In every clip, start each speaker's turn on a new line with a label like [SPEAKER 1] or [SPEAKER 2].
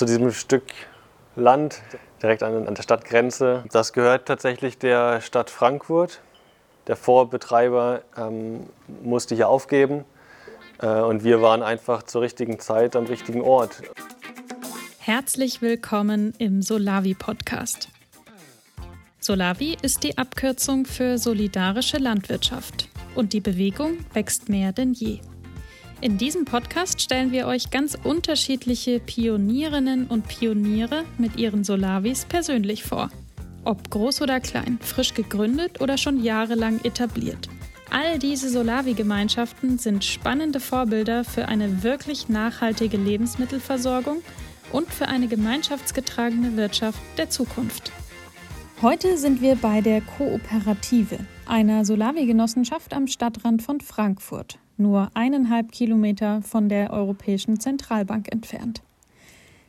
[SPEAKER 1] zu diesem Stück Land direkt an, an der Stadtgrenze. Das gehört tatsächlich der Stadt Frankfurt. Der Vorbetreiber ähm, musste hier aufgeben äh, und wir waren einfach zur richtigen Zeit am richtigen Ort.
[SPEAKER 2] Herzlich willkommen im Solavi Podcast. Solavi ist die Abkürzung für solidarische Landwirtschaft und die Bewegung wächst mehr denn je. In diesem Podcast stellen wir euch ganz unterschiedliche Pionierinnen und Pioniere mit ihren Solavis persönlich vor. Ob groß oder klein, frisch gegründet oder schon jahrelang etabliert. All diese Solavi-Gemeinschaften sind spannende Vorbilder für eine wirklich nachhaltige Lebensmittelversorgung und für eine gemeinschaftsgetragene Wirtschaft der Zukunft. Heute sind wir bei der Kooperative, einer Solavi-Genossenschaft am Stadtrand von Frankfurt nur eineinhalb Kilometer von der Europäischen Zentralbank entfernt.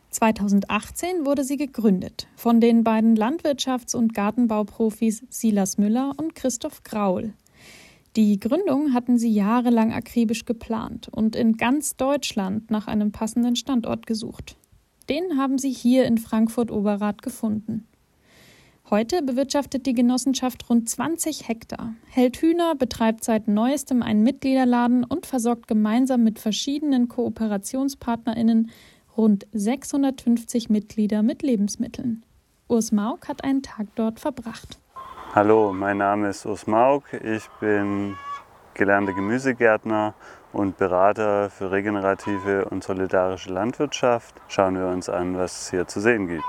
[SPEAKER 2] 2018 wurde sie gegründet von den beiden Landwirtschafts- und Gartenbauprofis Silas Müller und Christoph Graul. Die Gründung hatten sie jahrelang akribisch geplant und in ganz Deutschland nach einem passenden Standort gesucht. Den haben sie hier in Frankfurt-Oberrath gefunden. Heute bewirtschaftet die Genossenschaft rund 20 Hektar, hält Hühner, betreibt seit neuestem einen Mitgliederladen und versorgt gemeinsam mit verschiedenen KooperationspartnerInnen rund 650 Mitglieder mit Lebensmitteln. Urs Mauk hat einen Tag dort verbracht.
[SPEAKER 3] Hallo, mein Name ist Urs Mauk. Ich bin gelernter Gemüsegärtner und Berater für regenerative und solidarische Landwirtschaft. Schauen wir uns an, was es hier zu sehen gibt.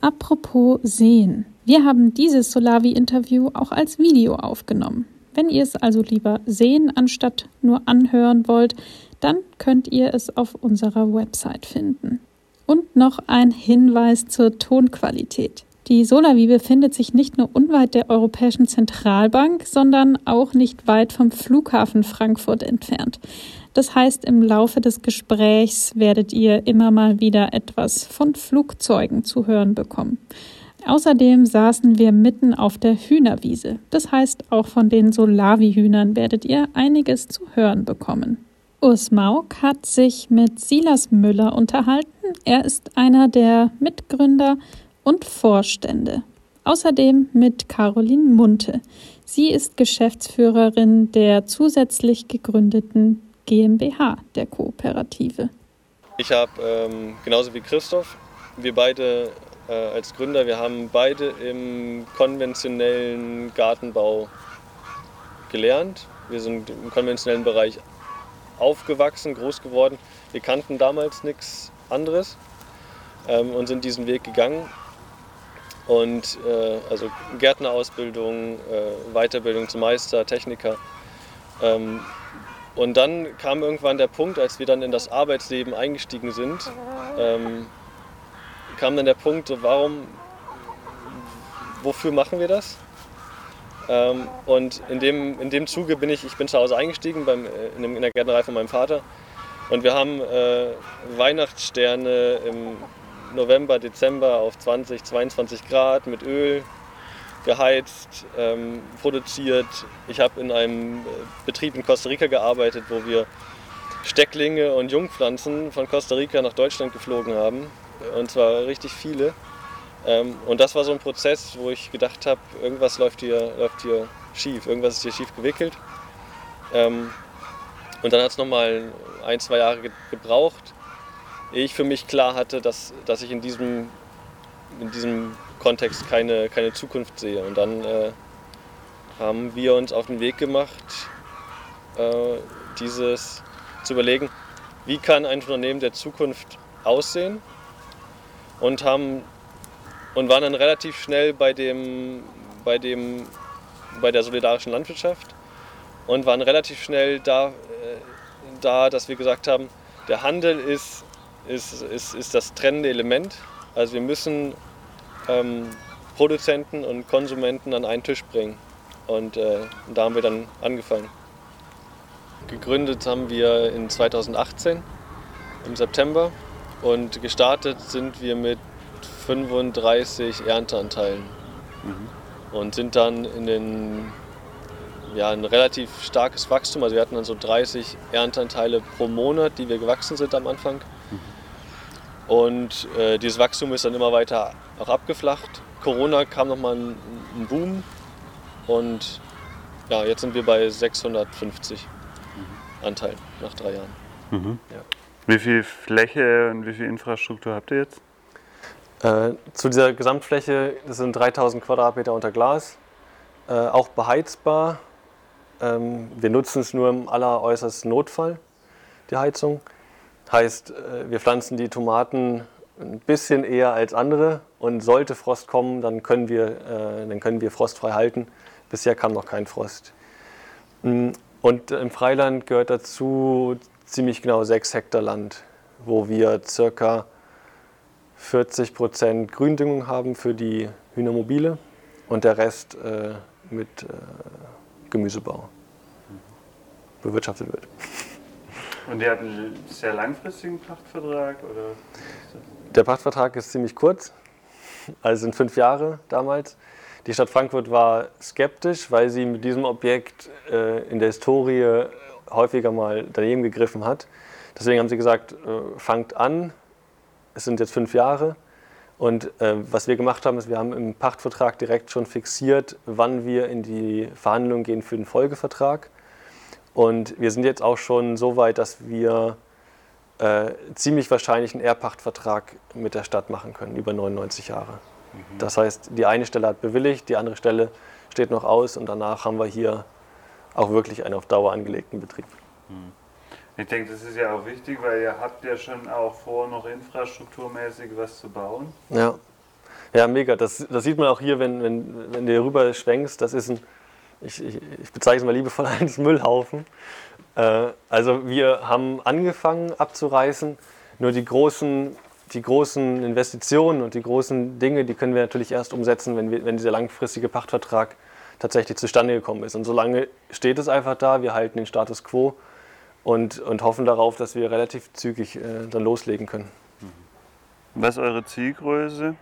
[SPEAKER 2] Apropos sehen. Wir haben dieses Solavi-Interview auch als Video aufgenommen. Wenn ihr es also lieber sehen anstatt nur anhören wollt, dann könnt ihr es auf unserer Website finden. Und noch ein Hinweis zur Tonqualität. Die Solavi befindet sich nicht nur unweit der Europäischen Zentralbank, sondern auch nicht weit vom Flughafen Frankfurt entfernt. Das heißt, im Laufe des Gesprächs werdet ihr immer mal wieder etwas von Flugzeugen zu hören bekommen. Außerdem saßen wir mitten auf der Hühnerwiese. Das heißt, auch von den Solavi-Hühnern werdet ihr einiges zu hören bekommen. Urs Mauk hat sich mit Silas Müller unterhalten. Er ist einer der Mitgründer und Vorstände. Außerdem mit Caroline Munte. Sie ist Geschäftsführerin der zusätzlich gegründeten GmbH der Kooperative.
[SPEAKER 1] Ich habe ähm, genauso wie Christoph, wir beide äh, als Gründer, wir haben beide im konventionellen Gartenbau gelernt. Wir sind im konventionellen Bereich aufgewachsen, groß geworden. Wir kannten damals nichts anderes ähm, und sind diesen Weg gegangen. Und äh, also Gärtnerausbildung, äh, Weiterbildung zum Meister, Techniker. Ähm, und dann kam irgendwann der Punkt, als wir dann in das Arbeitsleben eingestiegen sind, ähm, kam dann der Punkt, warum, wofür machen wir das? Ähm, und in dem, in dem Zuge bin ich, ich bin zu Hause eingestiegen beim, äh, in, in der Gärtnerei von meinem Vater. Und wir haben äh, Weihnachtssterne im November, Dezember auf 20, 22 Grad mit Öl geheizt, ähm, produziert. Ich habe in einem äh, Betrieb in Costa Rica gearbeitet, wo wir Stecklinge und Jungpflanzen von Costa Rica nach Deutschland geflogen haben. Und zwar richtig viele. Ähm, und das war so ein Prozess, wo ich gedacht habe, irgendwas läuft hier, läuft hier schief, irgendwas ist hier schief gewickelt. Ähm, und dann hat es nochmal ein, zwei Jahre gebraucht, ehe ich für mich klar hatte, dass, dass ich in diesem, in diesem Kontext keine, keine Zukunft sehe. Und dann äh, haben wir uns auf den Weg gemacht, äh, dieses zu überlegen, wie kann ein Unternehmen der Zukunft aussehen und haben und waren dann relativ schnell bei dem, bei dem, bei der solidarischen Landwirtschaft und waren relativ schnell da, äh, da dass wir gesagt haben, der Handel ist, ist, ist, ist das trennende Element. Also wir müssen ähm, Produzenten und Konsumenten an einen Tisch bringen. Und äh, da haben wir dann angefangen. Gegründet haben wir in 2018 im September und gestartet sind wir mit 35 Ernteanteilen mhm. und sind dann in den ja, ein relativ starkes Wachstum. Also wir hatten dann so 30 Ernteanteile pro Monat, die wir gewachsen sind am Anfang. Und äh, dieses Wachstum ist dann immer weiter auch abgeflacht. Corona kam nochmal ein, ein Boom und ja, jetzt sind wir bei 650 Anteilen nach drei Jahren.
[SPEAKER 3] Mhm. Ja. Wie viel Fläche und wie viel Infrastruktur habt ihr jetzt?
[SPEAKER 1] Äh, zu dieser Gesamtfläche, das sind 3000 Quadratmeter unter Glas, äh, auch beheizbar. Ähm, wir nutzen es nur im alleräußersten Notfall, die Heizung. Heißt, äh, wir pflanzen die Tomaten ein bisschen eher als andere und sollte Frost kommen, dann können wir, äh, dann können wir frostfrei halten. Bisher kam noch kein Frost. Mm, und im Freiland gehört dazu ziemlich genau 6 Hektar Land, wo wir circa 40 Prozent Gründüngung haben für die Hühnermobile und der Rest äh, mit äh, Gemüsebau bewirtschaftet wird.
[SPEAKER 3] Und ihr habt einen sehr langfristigen Pachtvertrag? Oder?
[SPEAKER 1] Der Pachtvertrag ist ziemlich kurz, also sind fünf Jahre damals. Die Stadt Frankfurt war skeptisch, weil sie mit diesem Objekt äh, in der Historie häufiger mal daneben gegriffen hat. Deswegen haben sie gesagt, äh, fangt an, es sind jetzt fünf Jahre. Und äh, was wir gemacht haben, ist, wir haben im Pachtvertrag direkt schon fixiert, wann wir in die Verhandlungen gehen für den Folgevertrag. Und wir sind jetzt auch schon so weit, dass wir äh, ziemlich wahrscheinlich einen Erbpachtvertrag mit der Stadt machen können, über 99 Jahre. Mhm. Das heißt, die eine Stelle hat bewilligt, die andere Stelle steht noch aus und danach haben wir hier auch wirklich einen auf Dauer angelegten Betrieb. Mhm.
[SPEAKER 3] Ich denke, das ist ja auch wichtig, weil ihr habt ja schon auch vor, noch infrastrukturmäßig was zu bauen.
[SPEAKER 1] Ja, ja mega. Das, das sieht man auch hier, wenn, wenn, wenn du hier rüber schwenkst. Das ist ein, ich, ich, ich bezeichne es mal liebevoll als Müllhaufen. Äh, also wir haben angefangen abzureißen, nur die großen, die großen Investitionen und die großen Dinge, die können wir natürlich erst umsetzen, wenn, wir, wenn dieser langfristige Pachtvertrag tatsächlich zustande gekommen ist. Und solange steht es einfach da, wir halten den Status quo und, und hoffen darauf, dass wir relativ zügig äh, dann loslegen können. Mhm.
[SPEAKER 3] Was ist eure Zielgröße?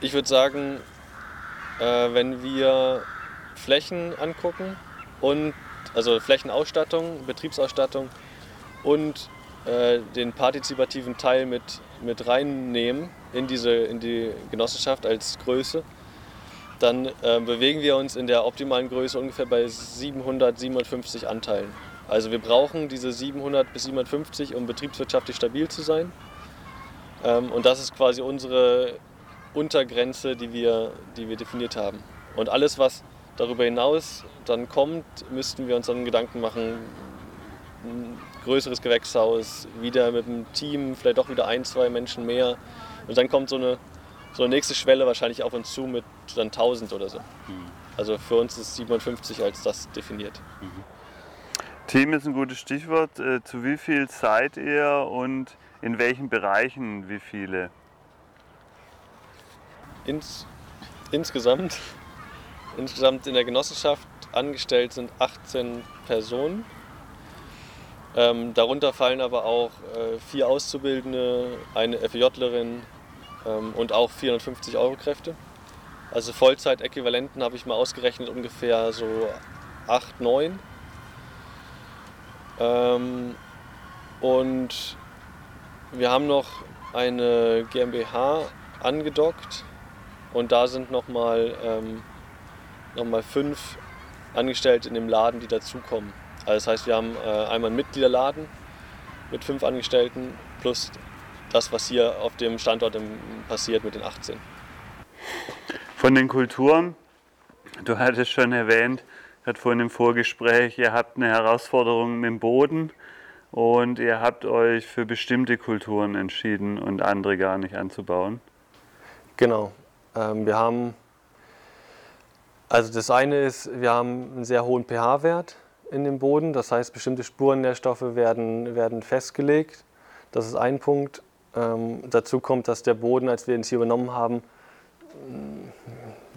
[SPEAKER 1] Ich würde sagen, äh, wenn wir Flächen angucken und also Flächenausstattung, Betriebsausstattung und äh, den partizipativen Teil mit, mit reinnehmen in, diese, in die Genossenschaft als Größe, dann äh, bewegen wir uns in der optimalen Größe ungefähr bei 700, 750 Anteilen. Also wir brauchen diese 700 bis 750, um betriebswirtschaftlich stabil zu sein. Ähm, und das ist quasi unsere Untergrenze, die wir, die wir definiert haben. Und alles, was darüber hinaus dann kommt, müssten wir uns dann Gedanken machen, ein größeres Gewächshaus, wieder mit einem Team, vielleicht auch wieder ein, zwei Menschen mehr. Und dann kommt so eine, so eine nächste Schwelle wahrscheinlich auf uns zu mit dann 1000 oder so. Mhm. Also für uns ist 57 als das definiert. Mhm.
[SPEAKER 3] Team ist ein gutes Stichwort. Äh, zu wie viel seid ihr und in welchen Bereichen wie viele?
[SPEAKER 1] Ins, insgesamt, insgesamt in der Genossenschaft angestellt sind 18 Personen. Ähm, darunter fallen aber auch äh, vier Auszubildende, eine FJlerin ähm, und auch 450 Euro Kräfte. Also Vollzeitäquivalenten habe ich mal ausgerechnet ungefähr so 8, 9. Ähm, und wir haben noch eine GmbH angedockt und da sind nochmal ähm, noch fünf Angestellte in dem Laden, die dazukommen. Also das heißt, wir haben äh, einmal einen Mitgliederladen mit fünf Angestellten plus das, was hier auf dem Standort passiert mit den 18.
[SPEAKER 3] Von den Kulturen, du hattest schon erwähnt, gerade vorhin im Vorgespräch, ihr habt eine Herausforderung mit dem Boden und ihr habt euch für bestimmte Kulturen entschieden und andere gar nicht anzubauen.
[SPEAKER 1] Genau. Ähm, wir haben, also das eine ist, wir haben einen sehr hohen pH-Wert in dem Boden. Das heißt, bestimmte Spurennährstoffe werden, werden festgelegt. Das ist ein Punkt. Ähm, dazu kommt, dass der Boden, als wir ihn hier übernommen haben,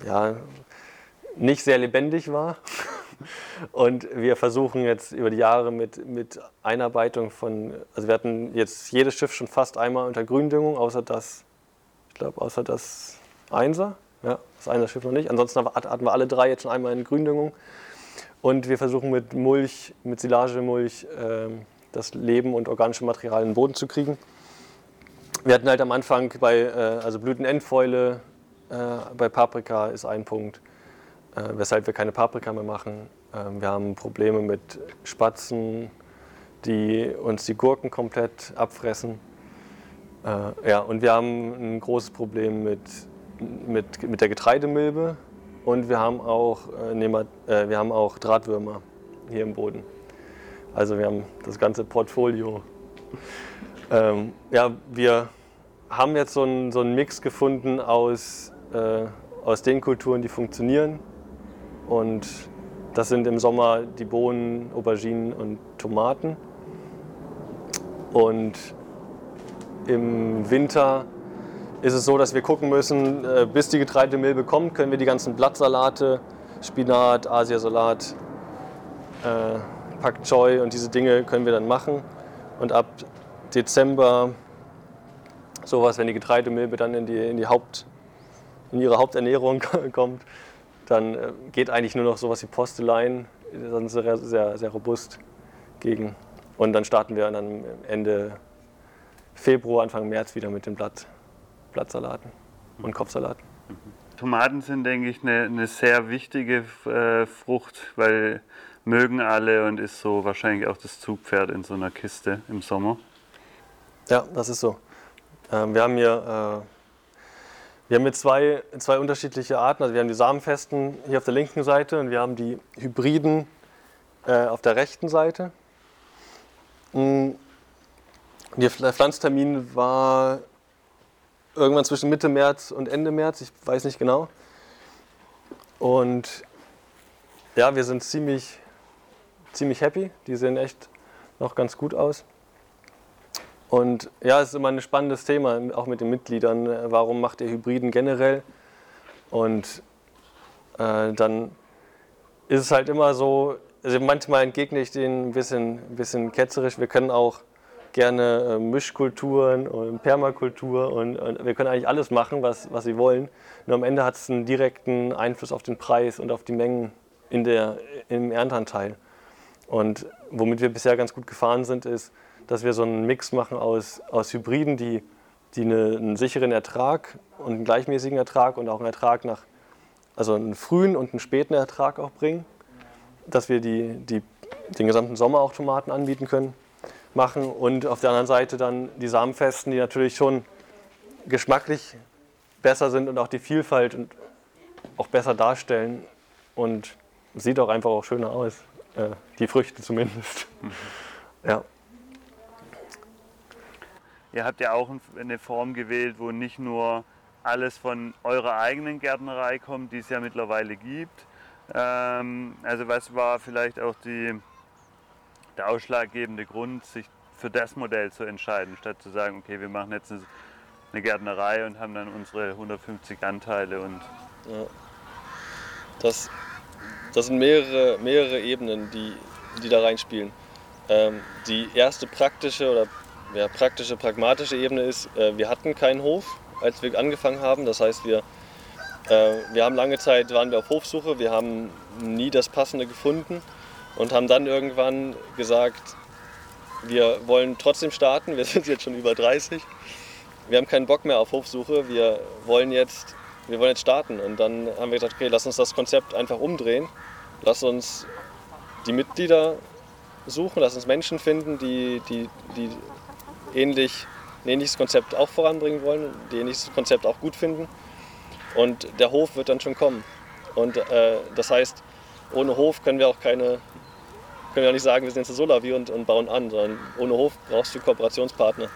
[SPEAKER 1] ja, nicht sehr lebendig war. Und wir versuchen jetzt über die Jahre mit, mit Einarbeitung von, also wir hatten jetzt jedes Schiff schon fast einmal unter Gründüngung, außer das, ich glaube, außer das Einser. Ja, das eine Schiff noch nicht. Ansonsten hatten wir alle drei jetzt schon einmal in Gründüngung. Und wir versuchen mit Mulch, mit Silagemulch, äh, das Leben und organische Material in den Boden zu kriegen. wir hatten halt am Anfang bei äh, also Blütenendfäule, äh, bei Paprika ist ein Punkt, äh, weshalb wir keine Paprika mehr machen. Ähm, wir haben Probleme mit Spatzen, die uns die Gurken komplett abfressen. Äh, ja, und wir haben ein großes Problem mit, mit, mit der Getreidemilbe und wir haben, auch, äh, äh, wir haben auch Drahtwürmer hier im Boden. Also wir haben das ganze Portfolio. Ähm, ja, wir haben jetzt so einen, so einen Mix gefunden aus, äh, aus den Kulturen, die funktionieren. Und das sind im Sommer die Bohnen, Auberginen und Tomaten. Und im Winter ist es so, dass wir gucken müssen, äh, bis die Getreidemilbe kommt, können wir die ganzen Blattsalate, Spinat, Asiasalat, äh, Pak Choi und diese Dinge können wir dann machen. Und ab Dezember sowas, wenn die Getreidemilbe dann in, die, in, die Haupt, in ihre Haupternährung kommt, dann äh, geht eigentlich nur noch sowas wie Postelein, dann sehr, sehr, sehr robust gegen. Und dann starten wir dann Ende Februar, Anfang März wieder mit den Blatt, Blattsalaten und Kopfsalaten.
[SPEAKER 3] Tomaten sind, denke ich, eine, eine sehr wichtige äh, Frucht, weil mögen alle und ist so wahrscheinlich auch das Zugpferd in so einer Kiste im Sommer.
[SPEAKER 1] Ja, das ist so. Ähm, wir haben hier, äh, wir haben hier zwei, zwei unterschiedliche Arten. Also wir haben die Samenfesten hier auf der linken Seite und wir haben die Hybriden äh, auf der rechten Seite. Mm, der Pflanztermin war irgendwann zwischen Mitte März und Ende März, ich weiß nicht genau. Und ja, wir sind ziemlich, ziemlich happy. Die sehen echt noch ganz gut aus. Und ja, es ist immer ein spannendes Thema, auch mit den Mitgliedern. Warum macht ihr Hybriden generell? Und äh, dann ist es halt immer so, also manchmal entgegne ich denen ein bisschen, ein bisschen ketzerisch. Wir können auch gerne äh, Mischkulturen und Permakultur und, und, wir können eigentlich alles machen, was, was sie wollen. Nur am Ende hat es einen direkten Einfluss auf den Preis und auf die Mengen in der, im Ernteanteil. Und womit wir bisher ganz gut gefahren sind, ist, dass wir so einen Mix machen aus, aus Hybriden, die, die eine, einen sicheren Ertrag und einen gleichmäßigen Ertrag und auch einen Ertrag nach, also einen frühen und einen späten Ertrag auch bringen, dass wir die, die, den gesamten Sommer auch Tomaten anbieten können, machen und auf der anderen Seite dann die Samenfesten, die natürlich schon geschmacklich besser sind und auch die Vielfalt und auch besser darstellen und sieht auch einfach auch schöner aus, äh, die Früchte zumindest. Mhm. Ja.
[SPEAKER 3] Ihr habt ja auch eine Form gewählt, wo nicht nur alles von eurer eigenen Gärtnerei kommt, die es ja mittlerweile gibt. Ähm, also was war vielleicht auch die, der ausschlaggebende Grund, sich für das Modell zu entscheiden, statt zu sagen, okay, wir machen jetzt eine Gärtnerei und haben dann unsere 150 Anteile und ja.
[SPEAKER 1] das, das sind mehrere, mehrere Ebenen, die, die da reinspielen. Ähm, die erste praktische oder ja, praktische, pragmatische Ebene ist, äh, wir hatten keinen Hof, als wir angefangen haben. Das heißt, wir, äh, wir haben lange Zeit, waren wir auf Hofsuche, wir haben nie das Passende gefunden und haben dann irgendwann gesagt, wir wollen trotzdem starten, wir sind jetzt schon über 30. Wir haben keinen Bock mehr auf Hofsuche, wir wollen jetzt, wir wollen jetzt starten. Und dann haben wir gesagt, okay, lass uns das Konzept einfach umdrehen. Lass uns die Mitglieder suchen, lass uns Menschen finden, die, die, die ähnlich, ein ähnliches Konzept auch voranbringen wollen, die ähnliches Konzept auch gut finden. Und der Hof wird dann schon kommen. Und äh, das heißt, ohne Hof können wir auch keine, können wir auch nicht sagen, wir sind jetzt Solavi und, und bauen an, sondern ohne Hof brauchst du Kooperationspartner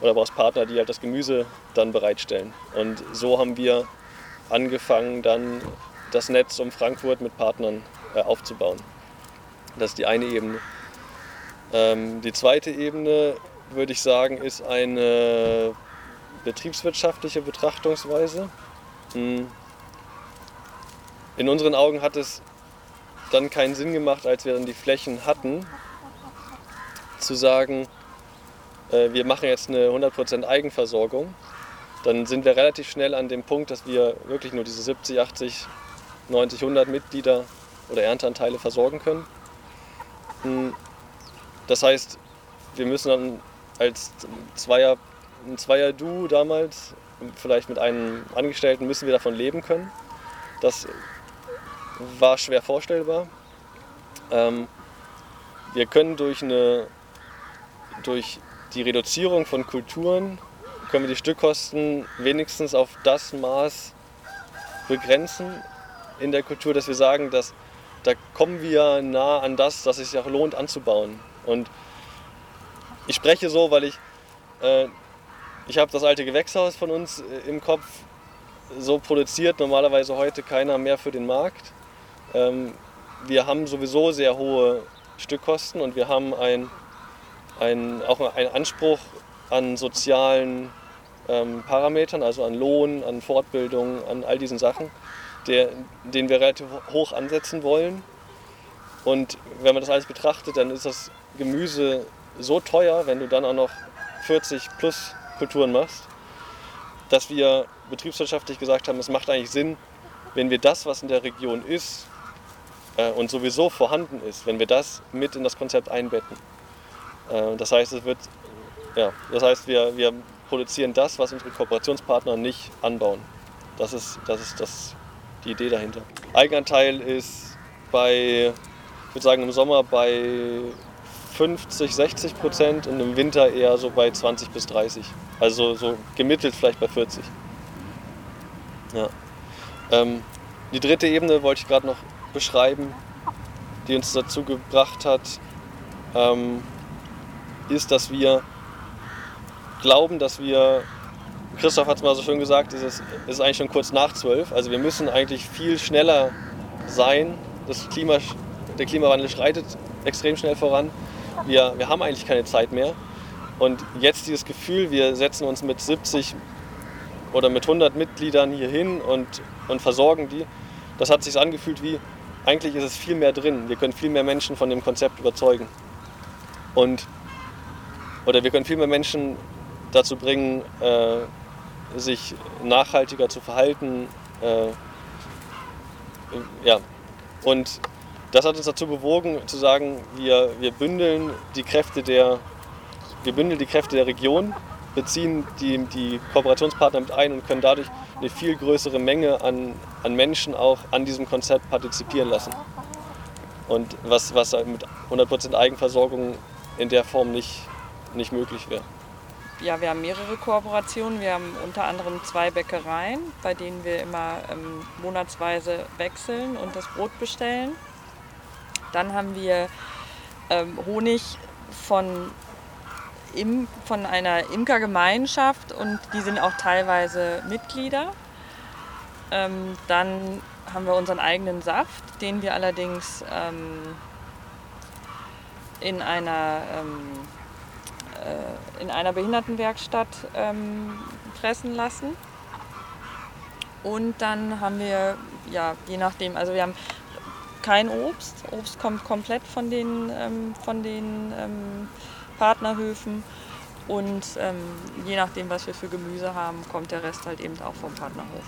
[SPEAKER 1] oder brauchst Partner, die halt das Gemüse dann bereitstellen. Und so haben wir angefangen, dann das Netz um Frankfurt mit Partnern äh, aufzubauen. Das ist die eine Ebene. Ähm, die zweite Ebene würde ich sagen, ist eine betriebswirtschaftliche Betrachtungsweise. Hm. In unseren Augen hat es dann keinen Sinn gemacht, als wir dann die Flächen hatten, zu sagen, äh, wir machen jetzt eine 100% Eigenversorgung. Dann sind wir relativ schnell an dem Punkt, dass wir wirklich nur diese 70, 80, 90, 100 Mitglieder oder Ernteanteile versorgen können. Hm. Das heißt, wir müssen dann als Zweier, ein Zweier-Du damals, vielleicht mit einem Angestellten, müssen wir davon leben können. Das war schwer vorstellbar. Ähm, wir können durch, eine, durch die Reduzierung von Kulturen, können wir die Stückkosten wenigstens auf das Maß begrenzen in der Kultur, dass wir sagen, dass da kommen wir nah an das, dass es sich auch lohnt anzubauen. Und ich spreche so, weil ich, äh, ich habe das alte Gewächshaus von uns äh, im Kopf, so produziert normalerweise heute keiner mehr für den Markt. Ähm, wir haben sowieso sehr hohe Stückkosten und wir haben ein, ein, auch einen Anspruch an sozialen ähm, Parametern, also an Lohn, an Fortbildung, an all diesen Sachen, der, den wir relativ hoch ansetzen wollen. Und wenn man das alles betrachtet, dann ist das Gemüse so teuer, wenn du dann auch noch 40 plus Kulturen machst, dass wir betriebswirtschaftlich gesagt haben, es macht eigentlich Sinn, wenn wir das, was in der Region ist äh, und sowieso vorhanden ist, wenn wir das mit in das Konzept einbetten. Äh, das heißt, es wird, ja, das heißt, wir, wir produzieren das, was unsere Kooperationspartner nicht anbauen. Das ist, das ist das, die Idee dahinter. Eigenanteil ist bei, ich würde sagen, im Sommer bei 50, 60 Prozent und im Winter eher so bei 20 bis 30. Also so gemittelt vielleicht bei 40. Ja. Ähm, die dritte Ebene wollte ich gerade noch beschreiben, die uns dazu gebracht hat, ähm, ist, dass wir glauben, dass wir, Christoph hat es mal so schön gesagt, es ist, ist eigentlich schon kurz nach zwölf, also wir müssen eigentlich viel schneller sein. Das Klima, der Klimawandel schreitet extrem schnell voran wir, wir haben eigentlich keine Zeit mehr. Und jetzt dieses Gefühl, wir setzen uns mit 70 oder mit 100 Mitgliedern hier hin und, und versorgen die, das hat sich angefühlt wie, eigentlich ist es viel mehr drin. Wir können viel mehr Menschen von dem Konzept überzeugen. Und, oder wir können viel mehr Menschen dazu bringen, äh, sich nachhaltiger zu verhalten. Äh, ja. Und das hat uns dazu bewogen zu sagen, wir, wir bündeln die Kräfte der, wir bündeln die Kräfte der Region, beziehen die, die Kooperationspartner mit ein und können dadurch eine viel größere Menge an, an Menschen auch an diesem Konzept partizipieren lassen. Und was, was mit 100% Eigenversorgung in der Form nicht, nicht möglich wäre.
[SPEAKER 4] Ja, wir haben mehrere Kooperationen. Wir haben unter anderem zwei Bäckereien, bei denen wir immer ähm, monatsweise wechseln und das Brot bestellen. Dann haben wir ähm, Honig von, Im, von einer Imkergemeinschaft und die sind auch teilweise Mitglieder. Ähm, dann haben wir unseren eigenen Saft, den wir allerdings ähm, in einer ähm, äh, in einer Behindertenwerkstatt ähm, pressen lassen. Und dann haben wir, ja, je nachdem, also wir haben kein Obst. Obst kommt komplett von den, ähm, von den ähm, Partnerhöfen. Und ähm, je nachdem, was wir für Gemüse haben, kommt der Rest halt eben auch vom Partnerhof.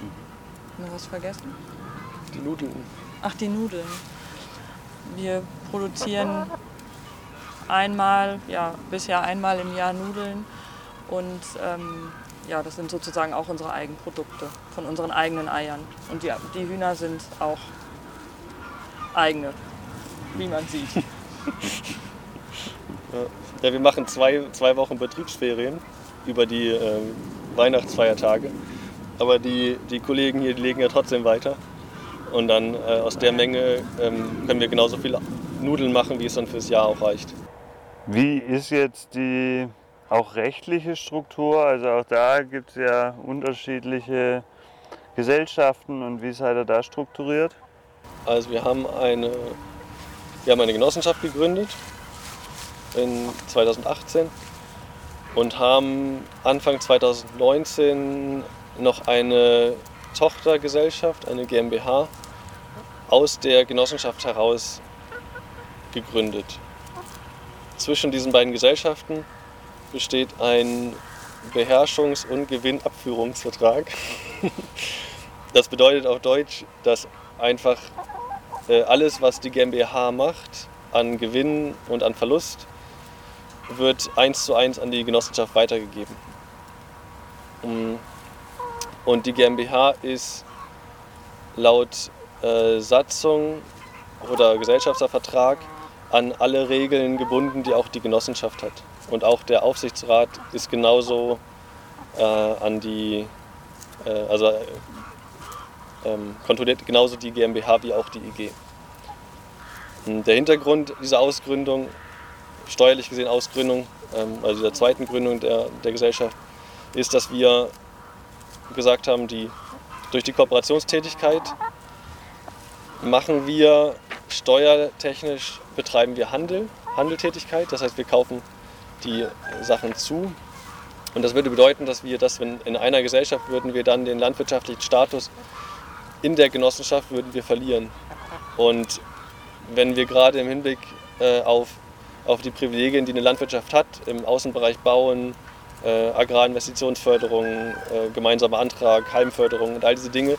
[SPEAKER 4] Mhm. Noch was vergessen?
[SPEAKER 1] Die Nudeln.
[SPEAKER 4] Ach, die Nudeln. Wir produzieren einmal, ja, bisher einmal im Jahr Nudeln. Und ähm, ja, das sind sozusagen auch unsere Eigenprodukte von unseren eigenen Eiern. Und die, die Hühner sind auch eigene, wie man sieht.
[SPEAKER 1] ja, wir machen zwei, zwei Wochen Betriebsferien über die äh, Weihnachtsfeiertage. Aber die, die Kollegen hier die legen ja trotzdem weiter. Und dann äh, aus der Menge ähm, können wir genauso viel Nudeln machen, wie es dann fürs Jahr auch reicht.
[SPEAKER 3] Wie ist jetzt die auch rechtliche Struktur? Also auch da gibt es ja unterschiedliche Gesellschaften und wie seid ihr da strukturiert?
[SPEAKER 1] Also wir haben eine, wir haben eine Genossenschaft gegründet in 2018 und haben Anfang 2019 noch eine Tochtergesellschaft, eine GmbH, aus der Genossenschaft heraus gegründet. Zwischen diesen beiden Gesellschaften besteht ein Beherrschungs- und Gewinnabführungsvertrag. Das bedeutet auf Deutsch, dass einfach äh, alles, was die GmbH macht, an Gewinn und an Verlust, wird eins zu eins an die Genossenschaft weitergegeben. Und die GmbH ist laut äh, Satzung oder Gesellschaftsvertrag an alle Regeln gebunden, die auch die Genossenschaft hat. Und auch der Aufsichtsrat ist genauso äh, an die, äh, also ähm, kontrolliert genauso die GmbH wie auch die IG. Und der Hintergrund dieser Ausgründung, steuerlich gesehen Ausgründung, ähm, also dieser zweiten Gründung der, der Gesellschaft, ist, dass wir gesagt haben, die, durch die Kooperationstätigkeit machen wir steuertechnisch, betreiben wir Handel, Handeltätigkeit. Das heißt, wir kaufen die Sachen zu. Und das würde bedeuten, dass wir das, wenn in einer Gesellschaft würden wir dann den landwirtschaftlichen Status in der Genossenschaft würden wir verlieren. Und wenn wir gerade im Hinblick äh, auf, auf die Privilegien, die eine Landwirtschaft hat, im Außenbereich Bauen, äh, Agrarinvestitionsförderung, äh, gemeinsamer Antrag, Heimförderung und all diese Dinge,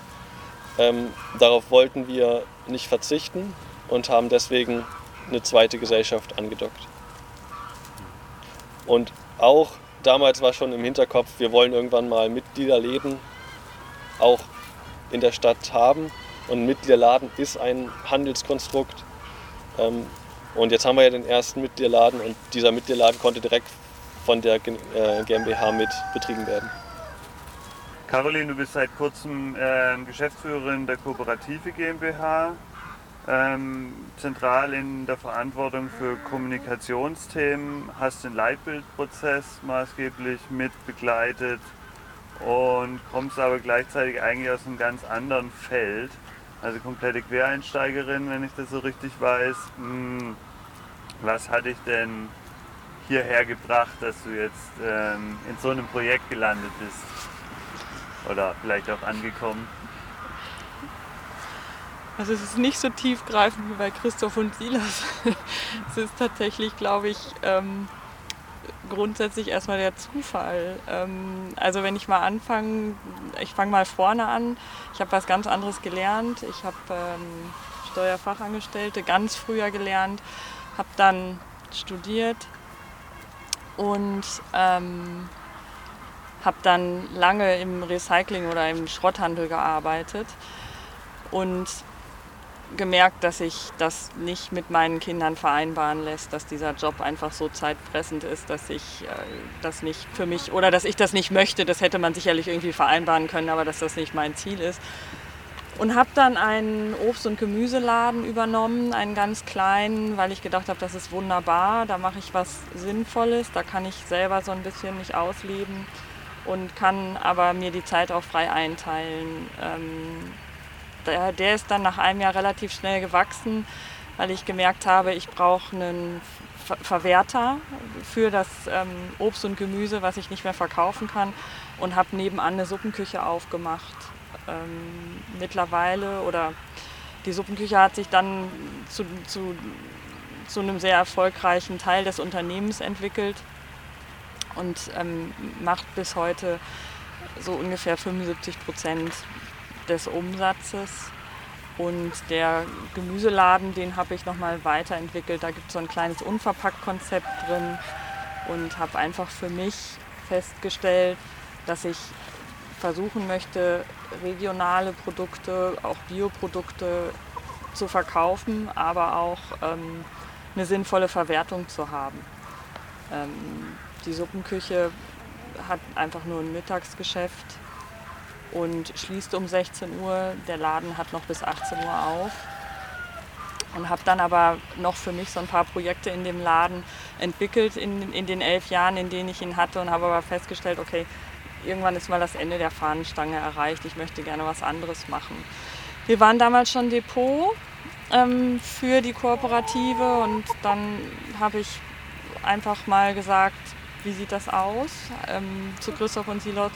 [SPEAKER 1] ähm, darauf wollten wir nicht verzichten und haben deswegen eine zweite Gesellschaft angedockt. Und auch damals war schon im Hinterkopf, wir wollen irgendwann mal Mitgliederläden auch in der Stadt haben. Und ein Mitgliederladen ist ein Handelskonstrukt. Ähm, und jetzt haben wir ja den ersten Mitgliederladen und dieser Mitgliederladen konnte direkt von der GmbH mit betrieben werden.
[SPEAKER 3] Caroline, du bist seit kurzem äh, Geschäftsführerin der Kooperative GmbH, ähm, zentral in der Verantwortung für Kommunikationsthemen, hast den Leitbildprozess maßgeblich mit begleitet und kommst aber gleichzeitig eigentlich aus einem ganz anderen Feld, also komplette Quereinsteigerin, wenn ich das so richtig weiß. Hm, was hat dich denn hierher gebracht, dass du jetzt ähm, in so einem Projekt gelandet bist? Oder vielleicht auch angekommen?
[SPEAKER 4] Also es ist nicht so tiefgreifend wie bei Christoph und Silas. es ist tatsächlich, glaube ich, ähm, grundsätzlich erstmal der Zufall. Ähm, also wenn ich mal anfange, ich fange mal vorne an. Ich habe was ganz anderes gelernt. Ich habe ähm, Steuerfachangestellte ganz früher gelernt, habe dann studiert und ähm, habe dann lange im Recycling oder im Schrotthandel gearbeitet und gemerkt, dass sich das nicht mit meinen Kindern vereinbaren lässt, dass dieser Job einfach so zeitfressend ist, dass ich äh, das nicht für mich oder dass ich das nicht möchte. Das hätte man sicherlich irgendwie vereinbaren können, aber dass das nicht mein Ziel ist. Und habe dann einen Obst- und Gemüseladen übernommen, einen ganz kleinen, weil ich gedacht habe, das ist wunderbar, da mache ich was Sinnvolles, da kann ich selber so ein bisschen mich ausleben und kann aber mir die Zeit auch frei einteilen. Ähm, der, ist dann nach einem Jahr relativ schnell gewachsen, weil ich gemerkt habe, ich brauche einen Ver Verwerter für das ähm, Obst und Gemüse, was ich nicht mehr verkaufen kann und habe nebenan eine Suppenküche aufgemacht. Ähm, mittlerweile oder die Suppenküche hat sich dann zu, zu, zu einem sehr erfolgreichen Teil des Unternehmens entwickelt und ähm, macht bis heute so ungefähr 75 Prozent des Umsatzes. Und der Gemüseladen, den habe ich nochmal weiterentwickelt. Da gibt es so ein kleines Unverpackt-Konzept drin und habe einfach für mich festgestellt, dass ich versuchen möchte, regionale Produkte, auch Bioprodukte zu verkaufen, aber auch ähm, eine sinnvolle Verwertung zu haben. Ähm, die Suppenküche hat einfach nur ein Mittagsgeschäft und schließt um 16 Uhr. Der Laden hat noch bis 18 Uhr auf. Und habe dann aber noch für mich so ein paar Projekte in dem Laden entwickelt in, in den elf Jahren, in denen ich ihn hatte und habe aber festgestellt, okay, irgendwann ist mal das Ende der Fahnenstange erreicht. Ich möchte gerne was anderes machen. Wir waren damals schon Depot ähm, für die Kooperative und dann habe ich einfach mal gesagt, wie sieht das aus? Ähm, zu Christoph und Silas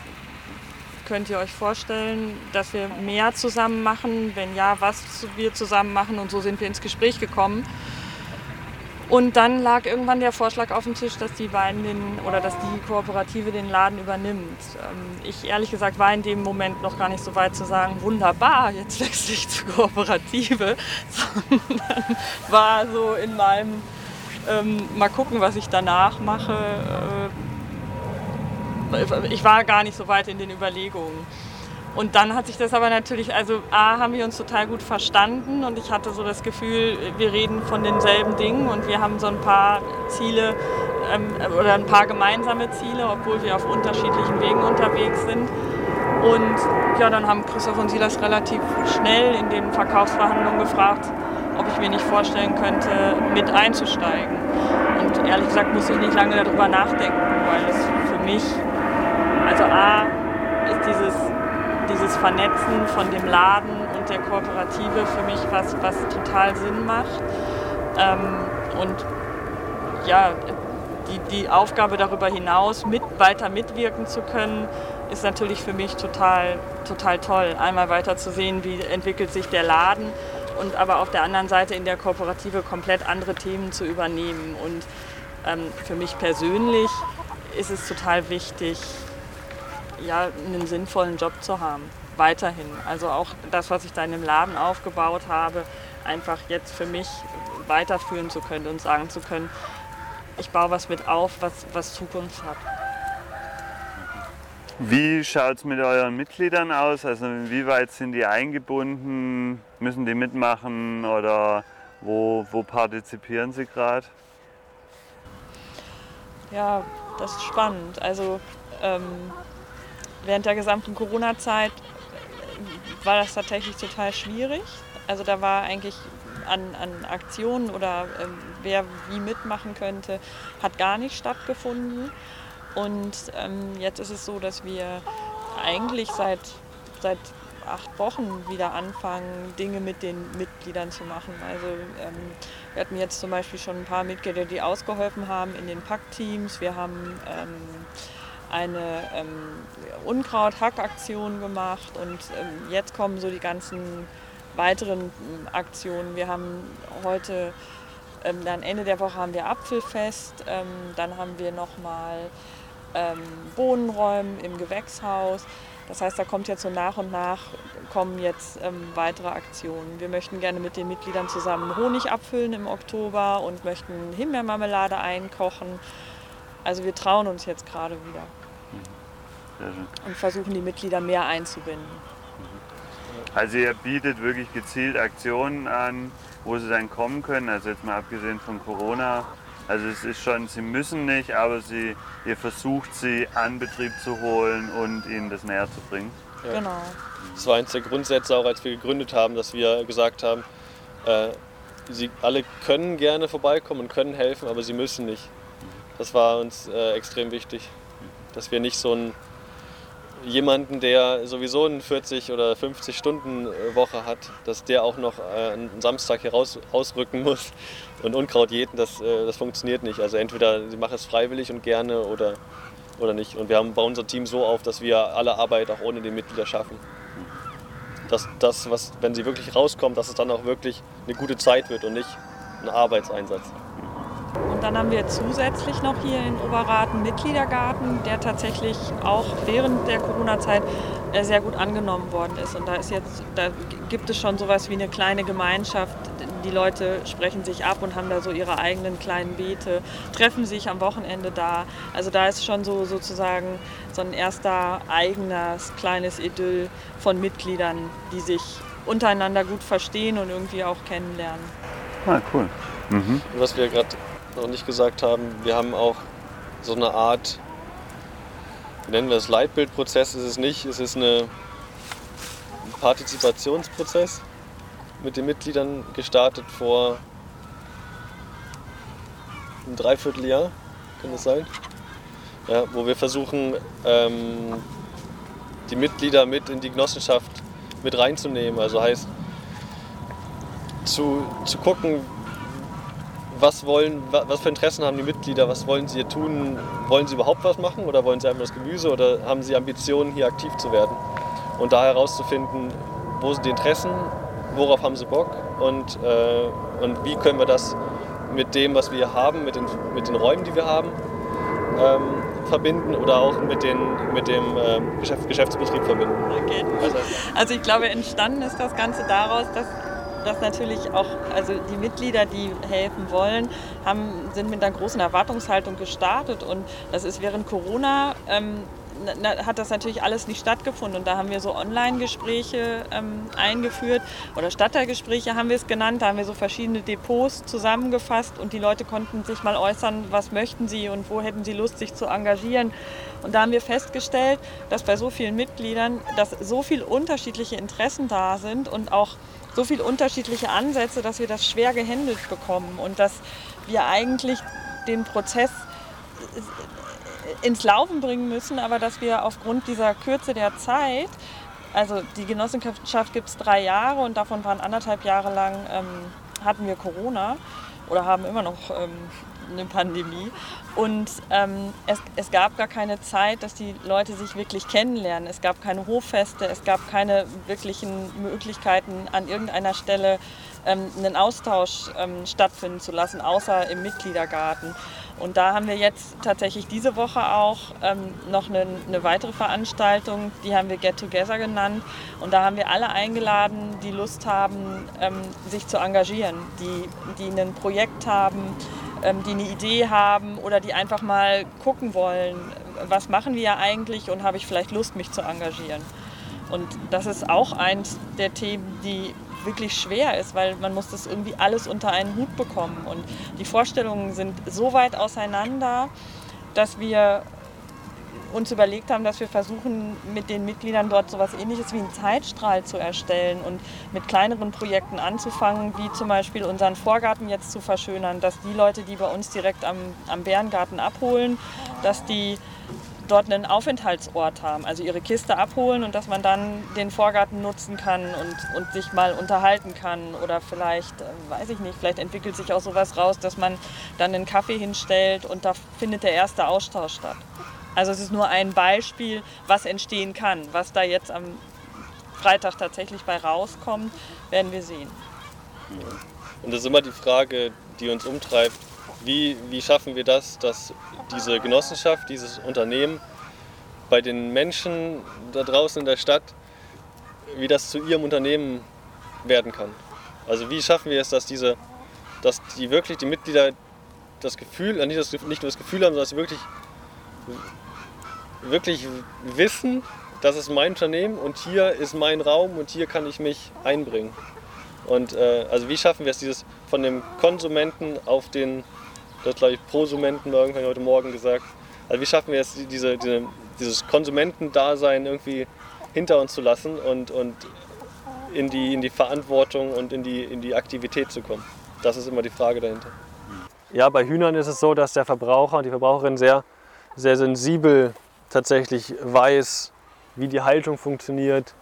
[SPEAKER 4] Könnt ihr euch vorstellen, dass wir mehr zusammen machen? Wenn ja, was wir zusammen machen? Und so sind wir ins Gespräch gekommen. Und dann lag irgendwann der Vorschlag auf dem Tisch, dass die beiden den, oder dass die Kooperative den Laden übernimmt. Ähm, ich ehrlich gesagt war in dem Moment noch gar nicht so weit zu sagen, wunderbar, jetzt wechsle ich zur Kooperative, sondern war so in meinem Ähm, mal gucken, was ich danach mache. Äh, ich war gar nicht so weit in den Überlegungen. Und dann hat sich das aber natürlich, also A, haben wir uns total gut verstanden und ich hatte so das Gefühl, wir reden von denselben Dingen und wir haben so ein paar Ziele ähm, oder ein paar gemeinsame Ziele, obwohl wir auf unterschiedlichen Wegen unterwegs sind. Und ja, dann haben Christoph und Silas relativ schnell in den Verkaufsverhandlungen gefragt, ob ich mir nicht vorstellen könnte, mit einzusteigen. Und ehrlich gesagt musste ich nicht lange darüber nachdenken, weil es für mich, also A, ist dieses dieses Vernetzen von dem Laden und der Kooperative für mich was, was total Sinn macht. Ähm, und ja, die, die Aufgabe darüber hinaus, mit, weiter mitwirken zu können, ist natürlich für mich total, total toll. Einmal weiter zu sehen, wie entwickelt sich der Laden und aber auf der anderen Seite in der Kooperative komplett andere Themen zu übernehmen. Und ähm, für mich persönlich ist es total wichtig, ja, einen sinnvollen Job zu haben. Weiterhin. Also auch das, was ich da in dem Laden aufgebaut habe, einfach jetzt für mich weiterführen zu können und sagen zu können, ich baue was mit auf, was, was Zukunft hat.
[SPEAKER 3] Wie schaut es mit euren Mitgliedern aus? Also inwieweit sind die eingebunden? Müssen die mitmachen oder wo, wo partizipieren sie gerade?
[SPEAKER 4] Ja, das ist spannend. Also ähm, während der gesamten Corona-Zeit war das tatsächlich total schwierig. Also da war eigentlich an, an Aktionen oder ähm, wer wie mitmachen könnte, hat gar nicht stattgefunden. Und ähm, jetzt ist es so, dass wir eigentlich seit, seit acht Wochen wieder anfangen, Dinge mit den Mitgliedern zu machen. Also ähm, wir hatten jetzt zum Beispiel schon ein paar Mitglieder, die ausgeholfen haben in den Packteams. Wir haben ähm, eine ähm, Unkraut-Hackaktion gemacht und ähm, jetzt kommen so die ganzen weiteren ähm, Aktionen. Wir haben heute, ähm, dann Ende der Woche haben wir Apfelfest, ähm, dann haben wir nochmal ähm, Bohnenräumen im Gewächshaus. Das heißt, da kommt jetzt so nach und nach kommen jetzt ähm, weitere Aktionen. Wir möchten gerne mit den Mitgliedern zusammen Honig abfüllen im Oktober und möchten Himbeermarmelade einkochen. Also wir trauen uns jetzt gerade wieder. Mhm. Und versuchen die Mitglieder mehr einzubinden.
[SPEAKER 3] Mhm. Also ihr bietet wirklich gezielt Aktionen an, wo sie dann kommen können, also jetzt mal abgesehen von Corona. Also es ist schon, sie müssen nicht, aber sie, ihr versucht sie an Betrieb zu holen und ihnen das näher zu bringen.
[SPEAKER 4] Ja. Genau.
[SPEAKER 1] Das war eines der Grundsätze auch, als wir gegründet haben, dass wir gesagt haben, äh, sie alle können gerne vorbeikommen und können helfen, aber sie müssen nicht. Das war uns äh, extrem wichtig, dass wir nicht so einen jemanden, der sowieso eine 40 oder 50 Stunden äh, Woche hat, dass der auch noch äh, einen Samstag hier raus, rausrücken muss und Unkraut jäten, das, äh, das funktioniert nicht. Also entweder sie machen es freiwillig und gerne oder, oder nicht. Und wir haben bei unserem Team so auf, dass wir alle Arbeit auch ohne den Mitglieder schaffen. Dass das, was, wenn sie wirklich rauskommt, dass es dann auch wirklich eine gute Zeit wird und nicht ein Arbeitseinsatz.
[SPEAKER 4] Und dann haben wir zusätzlich noch hier in Oberrat einen Mitgliedergarten, der tatsächlich auch während der Corona-Zeit äh, sehr gut angenommen worden ist. Und da ist jetzt, da gibt es schon sowas wie eine kleine Gemeinschaft. Die Leute sprechen sich ab und haben da so ihre eigenen kleinen Beete, treffen sich am Wochenende da. Also da ist schon so sozusagen so ein erster eigenes kleines Idyll von Mitgliedern, die sich untereinander gut verstehen und irgendwie auch kennenlernen.
[SPEAKER 3] Ah, cool.
[SPEAKER 1] Mhm. Was wir gerade noch nicht gesagt haben, wir haben auch so eine Art, wie nennen wir das, Leitbildprozess ist es nicht, es ist eine, ein Partizipationsprozess mit den Mitgliedern gestartet vor einem Dreivierteljahr, kann das sein? Ja, wo wir versuchen, ähm, die Mitglieder mit in die Genossenschaft mit reinzunehmen. Also heißt, zu, zu gucken, was, wollen, was für Interessen haben die Mitglieder, was wollen sie hier tun? Wollen sie überhaupt was machen oder wollen sie einfach das Gemüse oder haben sie Ambitionen, hier aktiv zu werden? Und da herauszufinden, wo sind die Interessen, worauf haben sie Bock und, äh, und wie können wir das mit dem, was wir haben, mit den, mit den Räumen, die wir haben, ähm, verbinden oder auch mit, den, mit dem äh, Geschäft, Geschäftsbetrieb verbinden.
[SPEAKER 4] Okay. Also ich glaube, entstanden ist das Ganze daraus, dass dass natürlich auch, also die Mitglieder, die helfen wollen, haben, sind mit einer großen Erwartungshaltung gestartet und das ist während Corona ähm, hat das natürlich alles nicht stattgefunden. Und da haben wir so Online-Gespräche ähm, eingeführt oder Stadtteilgespräche haben wir es genannt. Da haben wir so verschiedene Depots zusammengefasst und die Leute konnten sich mal äußern, was möchten sie und wo hätten sie Lust, sich zu engagieren. Und da haben wir festgestellt, dass bei so vielen Mitgliedern, dass so viele unterschiedliche Interessen da sind und auch so viele unterschiedliche Ansätze, dass wir das schwer gehandelt bekommen und dass wir eigentlich den Prozess ins Laufen bringen müssen, aber dass wir aufgrund dieser Kürze der Zeit, also die Genossenschaft gibt es drei Jahre und davon waren anderthalb Jahre lang, ähm, hatten wir Corona oder haben immer noch ähm, eine Pandemie. Und ähm, es, es gab gar keine Zeit, dass die Leute sich wirklich kennenlernen. Es gab keine Hoffeste, es gab keine wirklichen Möglichkeiten, an irgendeiner Stelle ähm, einen Austausch ähm, stattfinden zu lassen, außer im Mitgliedergarten. Und da haben wir jetzt tatsächlich diese Woche auch ähm, noch eine, eine, weitere Veranstaltung, die haben wir Get Together genannt. Und da haben wir alle eingeladen, die Lust haben, ähm, sich zu engagieren, die, die ein Projekt haben, die eine Idee haben oder die einfach mal gucken wollen, was machen wir eigentlich und habe ich vielleicht Lust, mich zu engagieren. Und das ist auch eins der Themen, die wirklich schwer ist, weil man muss das irgendwie alles unter einen Hut bekommen. Und die Vorstellungen sind so weit auseinander, dass wir uns überlegt haben, dass wir versuchen, mit den Mitgliedern dort so etwas ähnliches wie einen Zeitstrahl zu erstellen und mit kleineren Projekten anzufangen, wie zum Beispiel unseren Vorgarten jetzt zu verschönern, dass die Leute, die bei uns direkt am, am Bärengarten abholen, dass die dort einen Aufenthaltsort haben, also ihre Kiste abholen und dass man dann den Vorgarten nutzen kann und, und sich mal unterhalten kann oder vielleicht, äh, weiß ich nicht, vielleicht entwickelt sich auch sowas raus, dass man dann einen Kaffee hinstellt und da findet der erste Austausch statt. Also es ist nur ein Beispiel, was entstehen kann. Was da jetzt am Freitag tatsächlich bei rauskommt, werden wir sehen.
[SPEAKER 1] Und das ist immer die Frage, die uns umtreibt, wie, wie schaffen wir das, dass diese Genossenschaft, dieses Unternehmen bei den Menschen da draußen in der Stadt, wie das zu ihrem Unternehmen werden kann. Also wie schaffen wir es, dass diese, dass die wirklich die Mitglieder das Gefühl, nicht, das, nicht nur das Gefühl haben, sondern dass sie wirklich, wirklich wissen, das ist mein Unternehmen und hier ist mein Raum und hier kann ich mich einbringen. Und äh, also wie schaffen wir es, dieses von dem Konsumenten auf den das glaube ich Prosumenten war irgendwann heute Morgen gesagt. Also wie schaffen wir es, diese, diese, dieses Konsumentendasein irgendwie hinter uns zu lassen und, und in, die, in die Verantwortung und in die, in die Aktivität zu kommen. Das ist immer die Frage dahinter. Ja, bei Hühnern ist es so, dass der Verbraucher und die Verbraucherin sehr, sehr sensibel tatsächlich weiß, wie die Haltung funktioniert,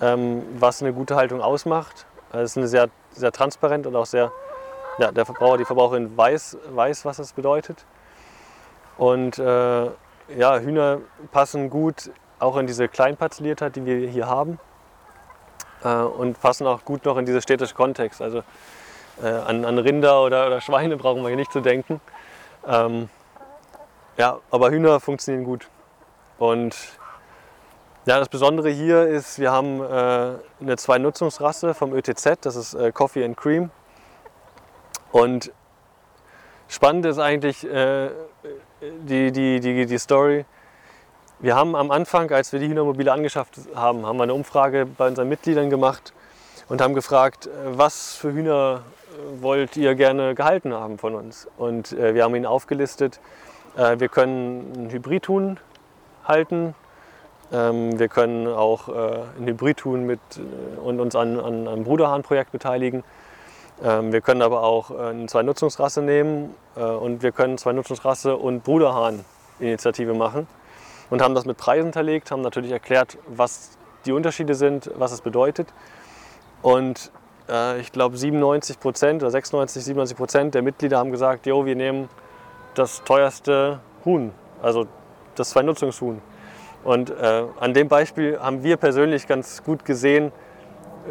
[SPEAKER 1] ähm, was eine gute Haltung ausmacht. Also es ist eine sehr, sehr transparent und auch sehr ja, der Verbraucher, die Verbraucherin weiß, weiß was das bedeutet. Und äh, ja, Hühner passen gut auch in diese Kleinparzelliertheit, die wir hier haben. Äh, und passen auch gut noch in diesen städtischen Kontext. Also äh, an, an, Rinder oder, oder, Schweine brauchen wir hier nicht zu denken. Ähm, ja, aber Hühner funktionieren gut. Und ja, das Besondere hier ist, wir haben äh, eine Zwei-Nutzungsrasse vom ÖTZ, das ist äh, Coffee and Cream. Und spannend ist eigentlich äh, die, die, die, die Story. Wir haben am Anfang, als wir die Hühnermobile angeschafft haben, haben wir eine Umfrage bei unseren Mitgliedern gemacht und haben gefragt, was für Hühner wollt ihr gerne gehalten haben von uns. Und äh, wir haben ihnen aufgelistet, äh, wir können ein Hybridhuhn halten, ähm, wir können auch äh, ein Hybridhuhn mit äh, und uns an, an einem Bruderhahnprojekt beteiligen. Ähm, wir können aber auch äh, eine Zwei-Nutzungsrasse nehmen äh, und wir können Zwei-Nutzungsrasse und Bruderhahn-Initiative machen und haben das mit Preisen hinterlegt, haben natürlich erklärt, was die Unterschiede sind, was es bedeutet. Und äh, ich glaube 97 Prozent oder 96, 97 Prozent der Mitglieder haben gesagt, jo, wir nehmen das teuerste Huhn, also das Zwei-Nutzungshuhn. Und äh, an dem Beispiel haben wir persönlich ganz gut gesehen,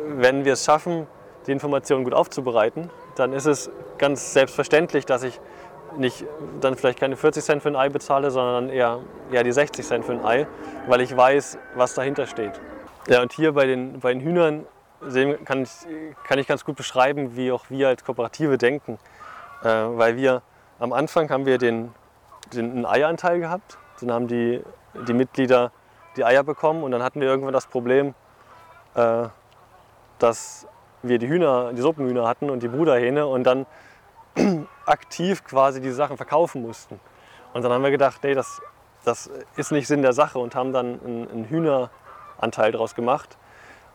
[SPEAKER 1] wenn wir es schaffen, die Informationen gut aufzubereiten, dann ist es ganz selbstverständlich, dass ich nicht dann vielleicht keine 40 Cent für ein Ei bezahle, sondern eher, eher die 60 Cent für ein Ei, weil ich weiß, was dahinter steht. Ja, und hier bei den, bei den Hühnern sehen, kann ich, kann ich ganz gut beschreiben, wie auch wir als Kooperative denken. Äh, weil wir am Anfang haben wir den, den einen Eieranteil gehabt. Dann haben die, die Mitglieder die Eier bekommen und dann hatten wir irgendwann das Problem, äh, dass wir die Hühner, die Suppenhühner hatten und die Bruderhähne und dann aktiv quasi die Sachen verkaufen mussten. Und dann haben wir gedacht, nee, das, das ist nicht Sinn der Sache und haben dann einen, einen Hühneranteil daraus gemacht.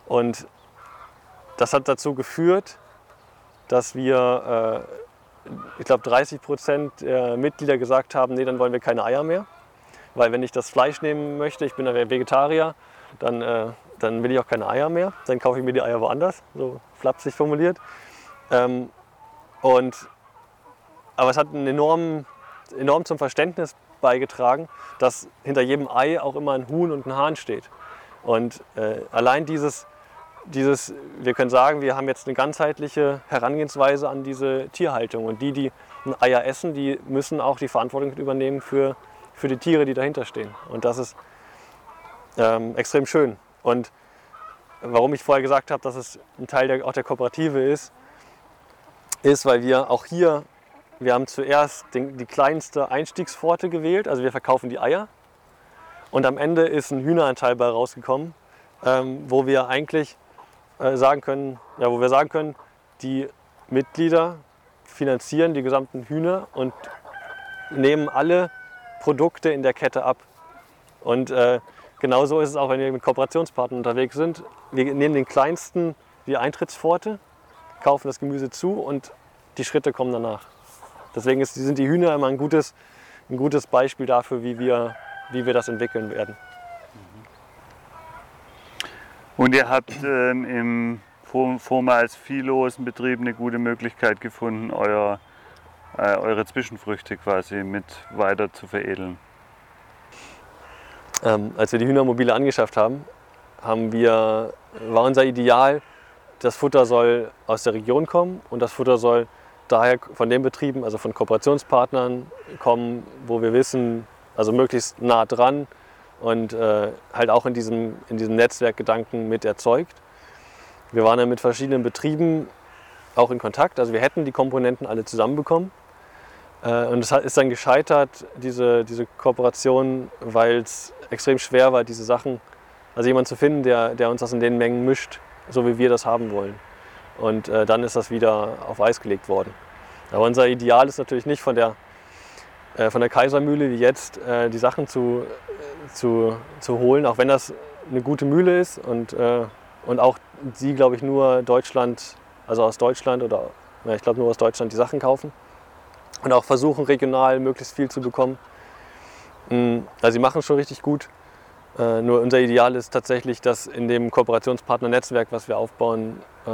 [SPEAKER 1] Und das hat dazu geführt, dass wir, äh, ich glaube, 30 Prozent der Mitglieder gesagt haben, nee, dann wollen wir keine Eier mehr. Weil wenn ich das Fleisch nehmen möchte, ich bin ja Vegetarier, dann, äh, dann will ich auch keine Eier mehr. Dann kaufe ich mir die Eier woanders, so flapsig formuliert. Ähm, und, aber es hat einen enormen, enorm zum Verständnis beigetragen, dass hinter jedem Ei auch immer ein Huhn und ein Hahn steht. Und äh, allein dieses, dieses, wir können sagen, wir haben jetzt eine ganzheitliche Herangehensweise an diese Tierhaltung. Und die, die Eier essen, die müssen auch die Verantwortung übernehmen für, für die Tiere, die dahinter stehen. Und das ist ähm, extrem schön. Und warum ich vorher gesagt habe, dass es ein Teil der, auch der Kooperative ist, ist, weil wir auch hier, wir haben zuerst den, die kleinste Einstiegspforte gewählt, also wir verkaufen die Eier. Und am Ende ist ein Hühneranteil bei rausgekommen, ähm, wo wir eigentlich äh, sagen können, ja, wo wir sagen können, die Mitglieder finanzieren die gesamten Hühner und nehmen alle Produkte in der Kette ab. Und äh, genauso ist es auch, wenn wir mit Kooperationspartnern unterwegs sind. Wir nehmen den kleinsten die Eintrittspforte, kaufen das Gemüse zu und die Schritte kommen danach. Deswegen ist, sind die Hühner immer ein gutes, ein gutes Beispiel dafür, wie wir, wie wir das entwickeln werden.
[SPEAKER 3] Und ihr habt ähm, im vormals viellosen Betrieb eine gute Möglichkeit gefunden, euer, äh, eure Zwischenfrüchte quasi mit weiter zu veredeln.
[SPEAKER 1] Ähm, als wir die Hühnermobile angeschafft haben, haben wir, war unser Ideal, das Futter soll aus der Region kommen und das Futter soll daher von den Betrieben, also von Kooperationspartnern kommen, wo wir wissen, also möglichst nah dran und äh, halt auch in diesem, in diesem Netzwerkgedanken mit erzeugt. Wir waren dann mit verschiedenen Betrieben auch in Kontakt, also wir hätten die Komponenten alle zusammenbekommen. Äh, und es ist dann gescheitert, diese, diese Kooperation, weil es extrem schwer war, diese Sachen, also jemanden zu finden, der, der uns das in den Mengen mischt, so wie wir das haben wollen. Und äh, dann ist das wieder auf Eis gelegt worden. Aber unser Ideal ist natürlich nicht von der, äh, von der Kaisermühle wie jetzt äh, die Sachen zu, zu, zu holen, auch wenn das eine gute Mühle ist und, äh, und auch sie, glaube ich, nur Deutschland, also aus Deutschland oder ja, ich glaube nur aus Deutschland die Sachen kaufen und auch versuchen regional möglichst viel zu bekommen. Mm, also sie machen es schon richtig gut. Äh, nur unser Ideal ist tatsächlich, das in dem Kooperationspartner-Netzwerk, was wir aufbauen, äh,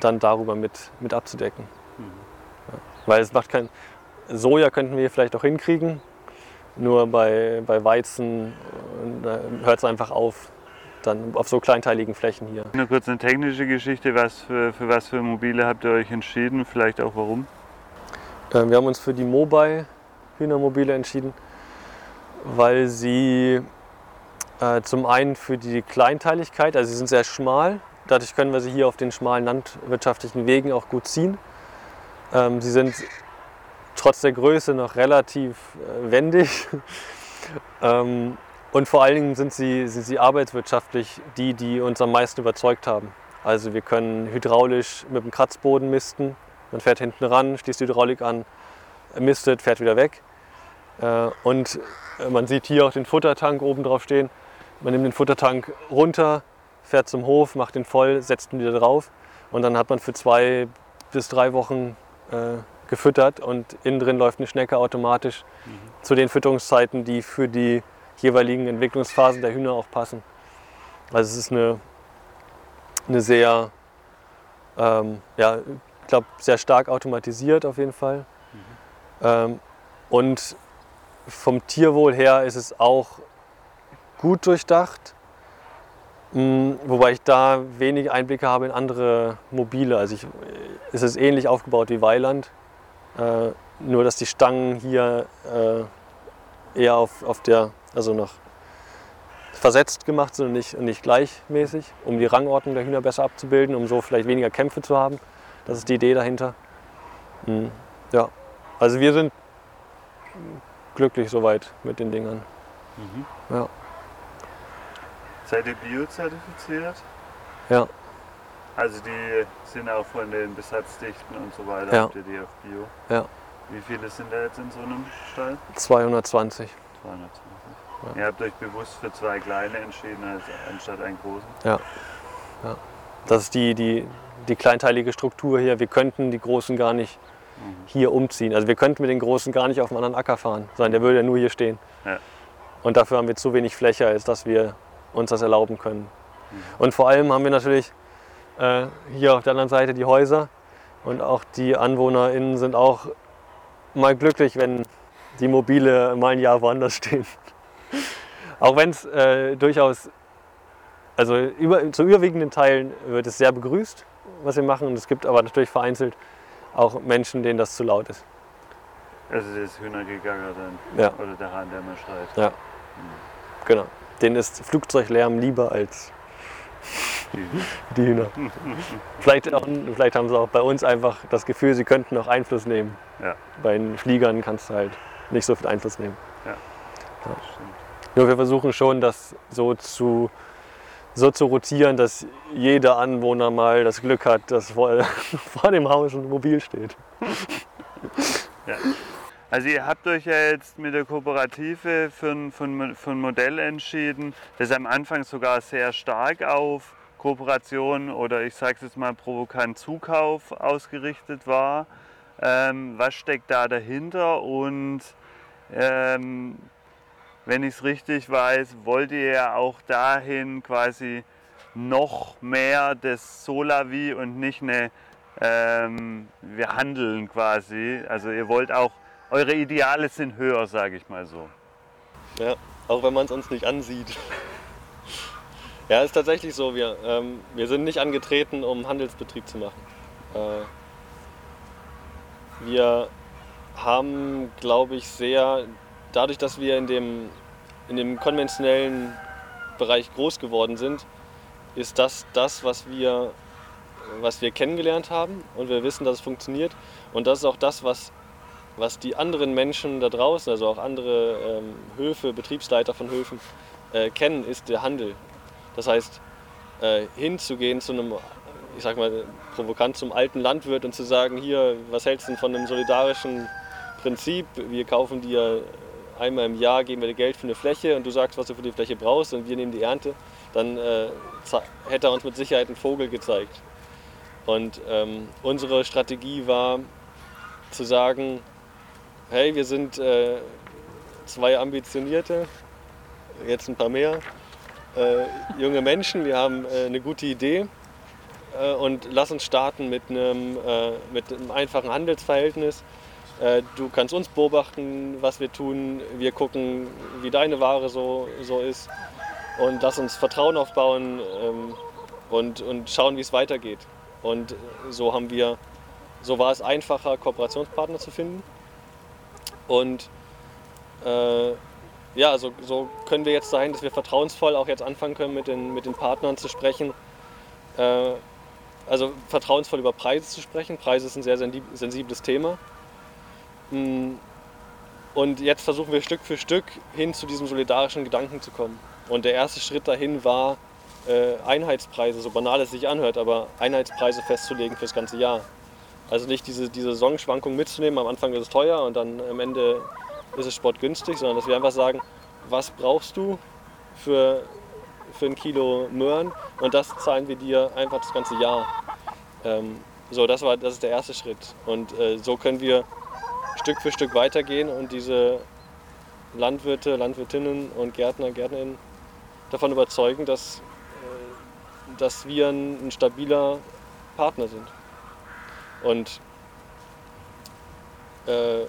[SPEAKER 1] dann darüber mit, mit abzudecken. Mhm. Ja. Weil es macht kein. Soja könnten wir vielleicht auch hinkriegen, nur bei, bei Weizen äh, hört es einfach auf, dann auf so kleinteiligen Flächen hier.
[SPEAKER 3] Nur kurz eine technische Geschichte, was für, für was für Mobile habt ihr euch entschieden, vielleicht auch warum?
[SPEAKER 1] Äh, wir haben uns für die Mobile Hühnermobile entschieden, weil sie äh, zum einen für die Kleinteiligkeit, also sie sind sehr schmal, dadurch können wir sie hier auf den schmalen landwirtschaftlichen Wegen auch gut ziehen. Ähm, sie sind trotz der Größe noch relativ äh, wendig. ähm, und vor allen Dingen sind sie, sind sie arbeitswirtschaftlich die, die uns am meisten überzeugt haben. Also wir können hydraulisch mit dem Kratzboden misten. Man fährt hinten ran, schließt die Hydraulik an, mistet, fährt wieder weg. Äh, und man sieht hier auch den Futtertank oben drauf stehen. Man nimmt den Futtertank runter, fährt zum Hof, macht den voll, setzt ihn wieder drauf und dann hat man für zwei bis drei Wochen äh, gefüttert und innen drin läuft eine Schnecke automatisch mhm. zu den Fütterungszeiten, die für die jeweiligen Entwicklungsphasen der Hühner auch passen. Also es ist eine, eine sehr, ähm, ja, glaube, sehr stark automatisiert auf jeden Fall. Mhm. Ähm, und vom Tierwohl her ist es auch gut durchdacht, mm, wobei ich da wenig Einblicke habe in andere Mobile. Also ich, es ist ähnlich aufgebaut wie Weiland, äh, nur dass die Stangen hier äh, eher auf, auf der, also noch versetzt gemacht sind und nicht, nicht gleichmäßig, um die Rangordnung der Hühner besser abzubilden, um so vielleicht weniger Kämpfe zu haben. Das ist die Idee dahinter. Mhm. Ja, also wir sind glücklich soweit mit den Dingern. Mhm. Ja.
[SPEAKER 3] Seid ihr biozertifiziert?
[SPEAKER 1] Ja.
[SPEAKER 3] Also die sind auch von den Besatzdichten und so weiter,
[SPEAKER 1] ja.
[SPEAKER 3] habt ihr die auf Bio?
[SPEAKER 1] Ja.
[SPEAKER 3] Wie viele sind da jetzt in so einem Stall?
[SPEAKER 1] 220.
[SPEAKER 3] 220. Ja. Ihr habt euch bewusst für zwei kleine entschieden als, anstatt einen großen?
[SPEAKER 1] Ja. ja. Das ist die, die, die kleinteilige Struktur hier. Wir könnten die Großen gar nicht hier umziehen. Also wir könnten mit den Großen gar nicht auf einen anderen Acker fahren, sondern der würde ja nur hier stehen.
[SPEAKER 3] Ja.
[SPEAKER 1] Und dafür haben wir zu wenig Fläche, als dass wir uns das erlauben können. Mhm. Und vor allem haben wir natürlich äh, hier auf der anderen Seite die Häuser und auch die AnwohnerInnen sind auch mal glücklich, wenn die Mobile mal ein Jahr woanders stehen. auch wenn es äh, durchaus, also über, zu überwiegenden Teilen wird es sehr begrüßt, was wir machen. Und es gibt aber natürlich vereinzelt auch Menschen, denen das zu laut ist.
[SPEAKER 3] Also das Hühnergegacker dann?
[SPEAKER 1] Ja.
[SPEAKER 3] Oder der Hahn, der mal schreit?
[SPEAKER 1] Ja. Mhm. Genau. Denen ist Flugzeuglärm lieber als die Hühner. vielleicht, auch, vielleicht haben sie auch bei uns einfach das Gefühl, sie könnten noch Einfluss nehmen.
[SPEAKER 3] Ja.
[SPEAKER 1] Bei den Fliegern kannst du halt nicht so viel Einfluss nehmen.
[SPEAKER 3] Ja.
[SPEAKER 1] ja. Nur wir versuchen schon, das so zu, so zu rotieren, dass jeder Anwohner mal das Glück hat, dass vor, vor dem Haus ein Mobil steht.
[SPEAKER 3] Ja. Also ihr habt euch ja jetzt mit der Kooperative für ein, für ein, für ein Modell entschieden, das am Anfang sogar sehr stark auf Kooperation oder ich sage es jetzt mal provokant Zukauf ausgerichtet war. Ähm, was steckt da dahinter und ähm, wenn ich es richtig weiß, wollt ihr ja auch dahin quasi noch mehr das Solavi und nicht eine, ähm, wir handeln quasi. Also ihr wollt auch eure Ideale sind höher, sage ich mal so.
[SPEAKER 1] Ja, auch wenn man es uns nicht ansieht. ja, ist tatsächlich so. Wir, ähm, wir sind nicht angetreten, um Handelsbetrieb zu machen. Äh, wir haben, glaube ich, sehr, dadurch, dass wir in dem, in dem konventionellen Bereich groß geworden sind, ist das das, was wir, was wir kennengelernt haben und wir wissen, dass es funktioniert. Und das ist auch das, was was die anderen Menschen da draußen, also auch andere ähm, Höfe, Betriebsleiter von Höfen, äh, kennen, ist der Handel. Das heißt, äh, hinzugehen zu einem, ich sag mal, provokant zum alten Landwirt und zu sagen, hier, was hältst du denn von einem solidarischen Prinzip? Wir kaufen dir einmal im Jahr, geben wir dir Geld für eine Fläche und du sagst, was du für die Fläche brauchst und wir nehmen die Ernte, dann äh, hätte er uns mit Sicherheit einen Vogel gezeigt. Und ähm, unsere Strategie war zu sagen, hey, wir sind äh, zwei ambitionierte, jetzt ein paar mehr, äh, junge Menschen, wir haben äh, eine gute Idee äh, und lass uns starten mit einem, äh, mit einem einfachen Handelsverhältnis. Äh, du kannst uns beobachten, was wir tun, wir gucken, wie deine Ware so, so ist und lass uns Vertrauen aufbauen ähm, und, und schauen, wie es weitergeht. Und so haben wir, so war es einfacher, Kooperationspartner zu finden. Und äh, ja, so, so können wir jetzt sein, dass wir vertrauensvoll auch jetzt anfangen können, mit den, mit den Partnern zu sprechen. Äh, also vertrauensvoll über Preise zu sprechen. Preise ist ein sehr sensibles Thema. Mm, und jetzt versuchen wir Stück für Stück hin zu diesem solidarischen Gedanken zu kommen. Und der erste Schritt dahin war, äh, Einheitspreise, so banal es sich anhört, aber Einheitspreise festzulegen fürs ganze Jahr. Also nicht diese, diese Saisonschwankung mitzunehmen, am Anfang ist es teuer und dann am Ende ist es sportgünstig, sondern dass wir einfach sagen, was brauchst du für, für ein Kilo Möhren und das zahlen wir dir einfach das ganze Jahr. Ähm, so, das, war, das ist der erste Schritt. Und äh, so können wir Stück für Stück weitergehen und diese Landwirte, Landwirtinnen und Gärtner, Gärtnerinnen davon überzeugen, dass, äh, dass wir ein, ein stabiler Partner sind. Und äh,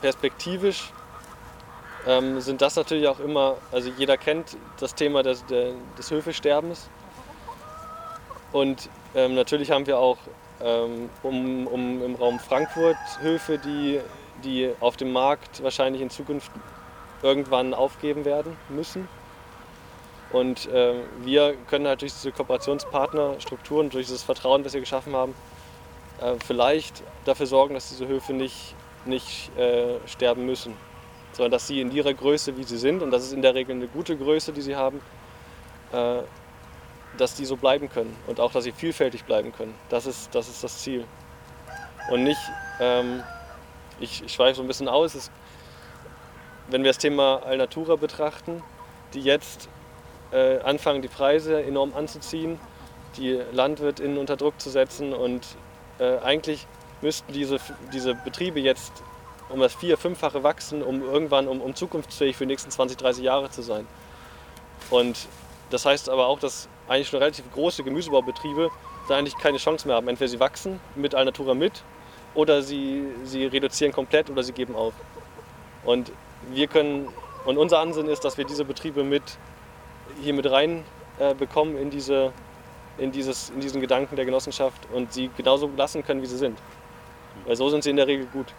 [SPEAKER 1] perspektivisch ähm, sind das natürlich auch immer, also jeder kennt das Thema des, des Höfesterbens. Und ähm, natürlich haben wir auch um, um, im Raum Frankfurt Höfe, die, die auf dem Markt wahrscheinlich in Zukunft irgendwann aufgeben werden müssen. Und äh, wir können halt durch diese Kooperationspartnerstrukturen, durch dieses Vertrauen, das wir geschaffen haben, äh, vielleicht dafür sorgen, dass diese Höfe nicht, nicht äh, sterben müssen, sondern dass sie in ihrer Größe, wie sie sind, und das ist in der Regel eine gute Größe, die sie haben, äh, dass die so bleiben können und auch, dass sie vielfältig bleiben können. Das ist das, ist das Ziel. Und nicht, ähm, ich, ich schweife so ein bisschen aus, es, wenn wir das Thema Alnatura betrachten, die jetzt äh, anfangen, die Preise enorm anzuziehen, die LandwirtInnen unter Druck zu setzen und äh, eigentlich müssten diese, diese Betriebe jetzt um das vier-, fünffache wachsen, um irgendwann um, um zukunftsfähig für die nächsten 20, 30 Jahre zu sein. Und das heißt aber auch, dass eigentlich schon relativ große Gemüsebaubetriebe da eigentlich keine Chance mehr haben. Entweder sie wachsen mit Alnatura mit oder sie, sie reduzieren komplett oder sie geben auf. Und wir können, und unser Ansinnen ist, dass wir diese Betriebe mit hier mit rein äh, bekommen in, diese, in, dieses, in diesen Gedanken der Genossenschaft und sie genauso lassen können, wie sie sind. Weil so sind sie in der Regel gut.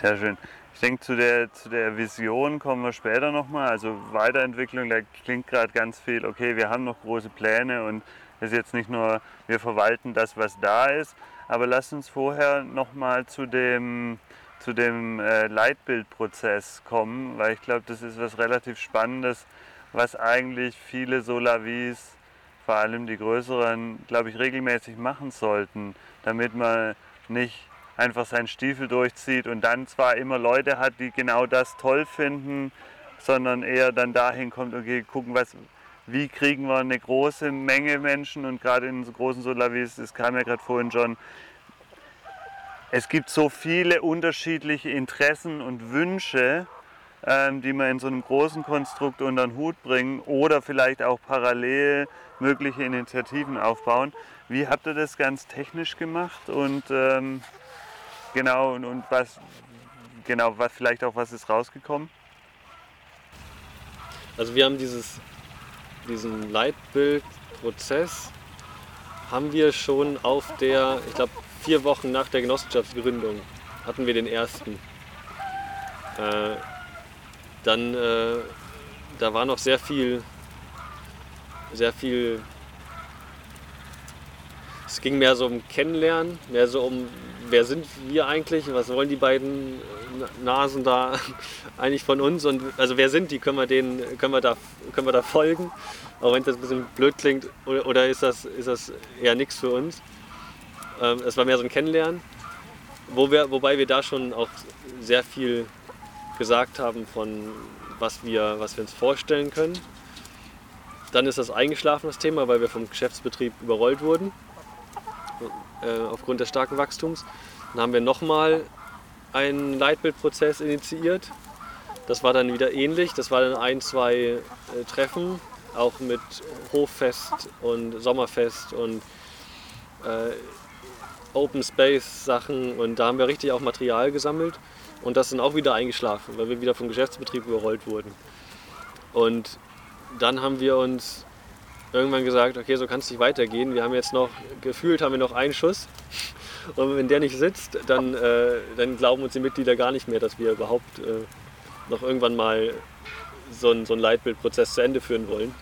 [SPEAKER 3] Sehr schön. Ich denke, zu der, zu der Vision kommen wir später nochmal. Also Weiterentwicklung, da klingt gerade ganz viel, okay, wir haben noch große Pläne und es ist jetzt nicht nur, wir verwalten das, was da ist, aber lass uns vorher nochmal zu dem, zu dem äh, Leitbildprozess kommen, weil ich glaube, das ist was relativ Spannendes, was eigentlich viele Solavis, vor allem die größeren, glaube ich, regelmäßig machen sollten, damit man nicht einfach seinen Stiefel durchzieht und dann zwar immer Leute hat, die genau das toll finden, sondern eher dann dahin kommt, okay, gucken, was, wie kriegen wir eine große Menge Menschen und gerade in so großen Solavis, es kam ja gerade vorhin schon, es gibt so viele unterschiedliche Interessen und Wünsche, ähm, die man in so einem großen Konstrukt unter den Hut bringen oder vielleicht auch parallel mögliche Initiativen aufbauen. Wie habt ihr das ganz technisch gemacht und ähm, genau und, und was genau was vielleicht auch was ist rausgekommen?
[SPEAKER 1] Also wir haben dieses, diesen Leitbildprozess haben wir schon auf der, ich glaube vier Wochen nach der Genossenschaftsgründung hatten wir den ersten. Äh, dann, äh, da war noch sehr viel, sehr viel, es ging mehr so um Kennenlernen, mehr so um, wer sind wir eigentlich, was wollen die beiden Nasen da eigentlich von uns und also wer sind die, können wir, denen, können wir, da, können wir da folgen, auch wenn das ein bisschen blöd klingt oder, oder ist, das, ist das eher nichts für uns. Ähm, es war mehr so ein Kennenlernen, wo wir, wobei wir da schon auch sehr viel gesagt haben von was wir, was wir uns vorstellen können. Dann ist das eingeschlafen, das Thema, weil wir vom Geschäftsbetrieb überrollt wurden äh, aufgrund des starken Wachstums. Dann haben wir nochmal einen Leitbildprozess initiiert. Das war dann wieder ähnlich. Das war dann ein, zwei äh, Treffen, auch mit Hoffest und Sommerfest und äh, Open Space Sachen und da haben wir richtig auch Material gesammelt und das sind auch wieder eingeschlafen, weil wir wieder vom Geschäftsbetrieb überrollt wurden. Und dann haben wir uns irgendwann gesagt, okay, so kann es nicht weitergehen. Wir haben jetzt noch, gefühlt haben wir noch einen Schuss. Und wenn der nicht sitzt, dann, äh, dann glauben uns die Mitglieder gar nicht mehr, dass wir überhaupt äh, noch irgendwann mal so einen, so Leitbildprozess zu Ende führen wollen.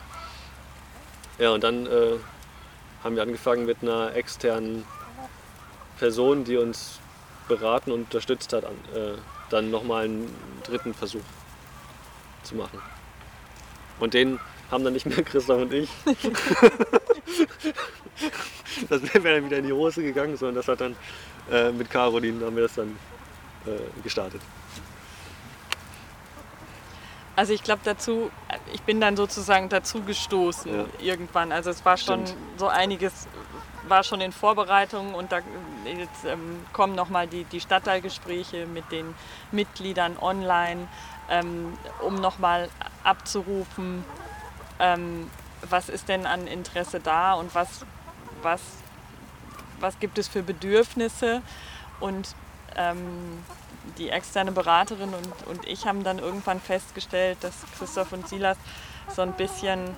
[SPEAKER 1] Ja, und dann äh, haben wir angefangen mit einer externen Person, die uns beraten und unterstützt hat, äh, dann nochmal einen dritten Versuch zu machen. Und den haben dann nicht mehr Christoph und ich. das wäre dann wieder in die Hose gegangen, sondern das hat dann äh, mit Caroline haben wir das dann äh, gestartet.
[SPEAKER 4] Also ich glaube dazu, ich bin dann sozusagen dazu gestoßen ja. irgendwann. Also es war schon Stimmt. so einiges war schon in Vorbereitung und da jetzt, ähm, kommen nochmal die, die Stadtteilgespräche mit den Mitgliedern online, ähm, um nochmal abzurufen, ähm, was ist denn an Interesse da und was, was, was gibt es für Bedürfnisse. Und ähm, die externe Beraterin und, und ich haben dann irgendwann festgestellt, dass Christoph und Silas so ein bisschen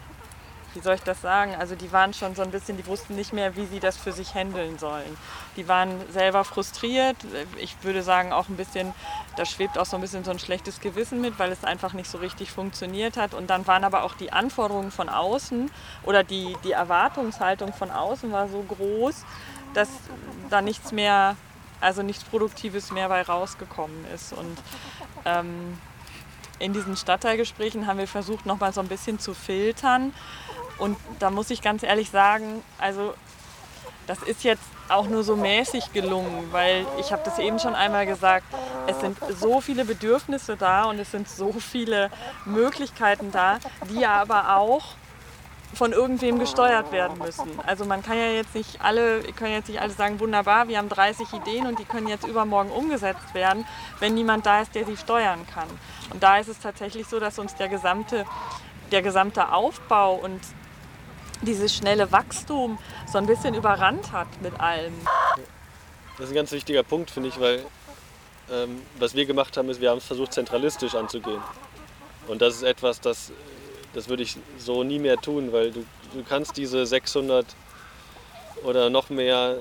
[SPEAKER 4] wie soll ich das sagen? Also die waren schon so ein bisschen, die wussten nicht mehr, wie sie das für sich handeln sollen. Die waren selber frustriert. Ich würde sagen auch ein bisschen, da schwebt auch so ein bisschen so ein schlechtes Gewissen mit, weil es einfach nicht so richtig funktioniert hat. Und dann waren aber auch die Anforderungen von außen oder die, die Erwartungshaltung von außen war so groß, dass da nichts mehr, also nichts Produktives mehr bei rausgekommen ist. Und ähm, in diesen Stadtteilgesprächen haben wir versucht, noch mal so ein bisschen zu filtern. Und da muss ich ganz ehrlich sagen, also das ist jetzt auch nur so mäßig gelungen, weil ich habe das eben schon einmal gesagt, es sind so viele Bedürfnisse da und es sind so viele Möglichkeiten da, die aber auch von irgendwem gesteuert werden müssen. Also man kann ja jetzt nicht alle, können jetzt nicht alle sagen, wunderbar, wir haben 30 Ideen und die können jetzt übermorgen umgesetzt werden, wenn niemand da ist, der sie steuern kann. Und da ist es tatsächlich so, dass uns der gesamte, der gesamte Aufbau und dieses schnelle Wachstum so ein bisschen überrannt hat mit allem.
[SPEAKER 1] Das ist ein ganz wichtiger Punkt, finde ich, weil ähm, was wir gemacht haben, ist, wir haben es versucht, zentralistisch anzugehen. Und das ist etwas, das das würde ich so nie mehr tun, weil du, du kannst diese 600 oder noch mehr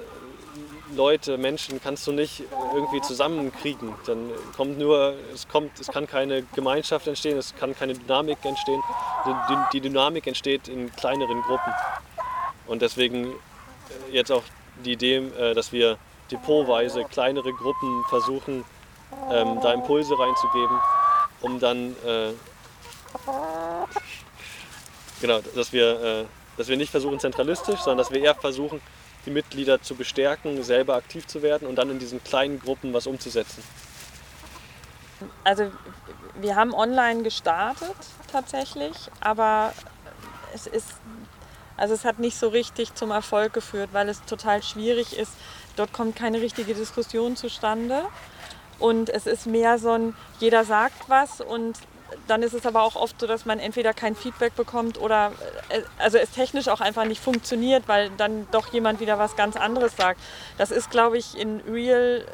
[SPEAKER 1] Leute, Menschen kannst du nicht irgendwie zusammenkriegen. Dann kommt nur, es kommt, es kann keine Gemeinschaft entstehen, es kann keine Dynamik entstehen. Die, die Dynamik entsteht in kleineren Gruppen. Und deswegen äh, jetzt auch die Idee, äh, dass wir depotweise kleinere Gruppen versuchen, ähm, da Impulse reinzugeben, um dann äh, Genau, dass wir, dass wir nicht versuchen zentralistisch, sondern dass wir eher versuchen, die Mitglieder zu bestärken, selber aktiv zu werden und dann in diesen kleinen Gruppen was umzusetzen.
[SPEAKER 4] Also wir haben online gestartet tatsächlich, aber es ist also es hat nicht so richtig zum Erfolg geführt, weil es total schwierig ist. Dort kommt keine richtige Diskussion zustande. Und es ist mehr so ein, jeder sagt was und dann ist es aber auch oft so, dass man entweder kein Feedback bekommt oder äh, also es technisch auch einfach nicht funktioniert, weil dann doch jemand wieder was ganz anderes sagt. Das ist, glaube ich, in Real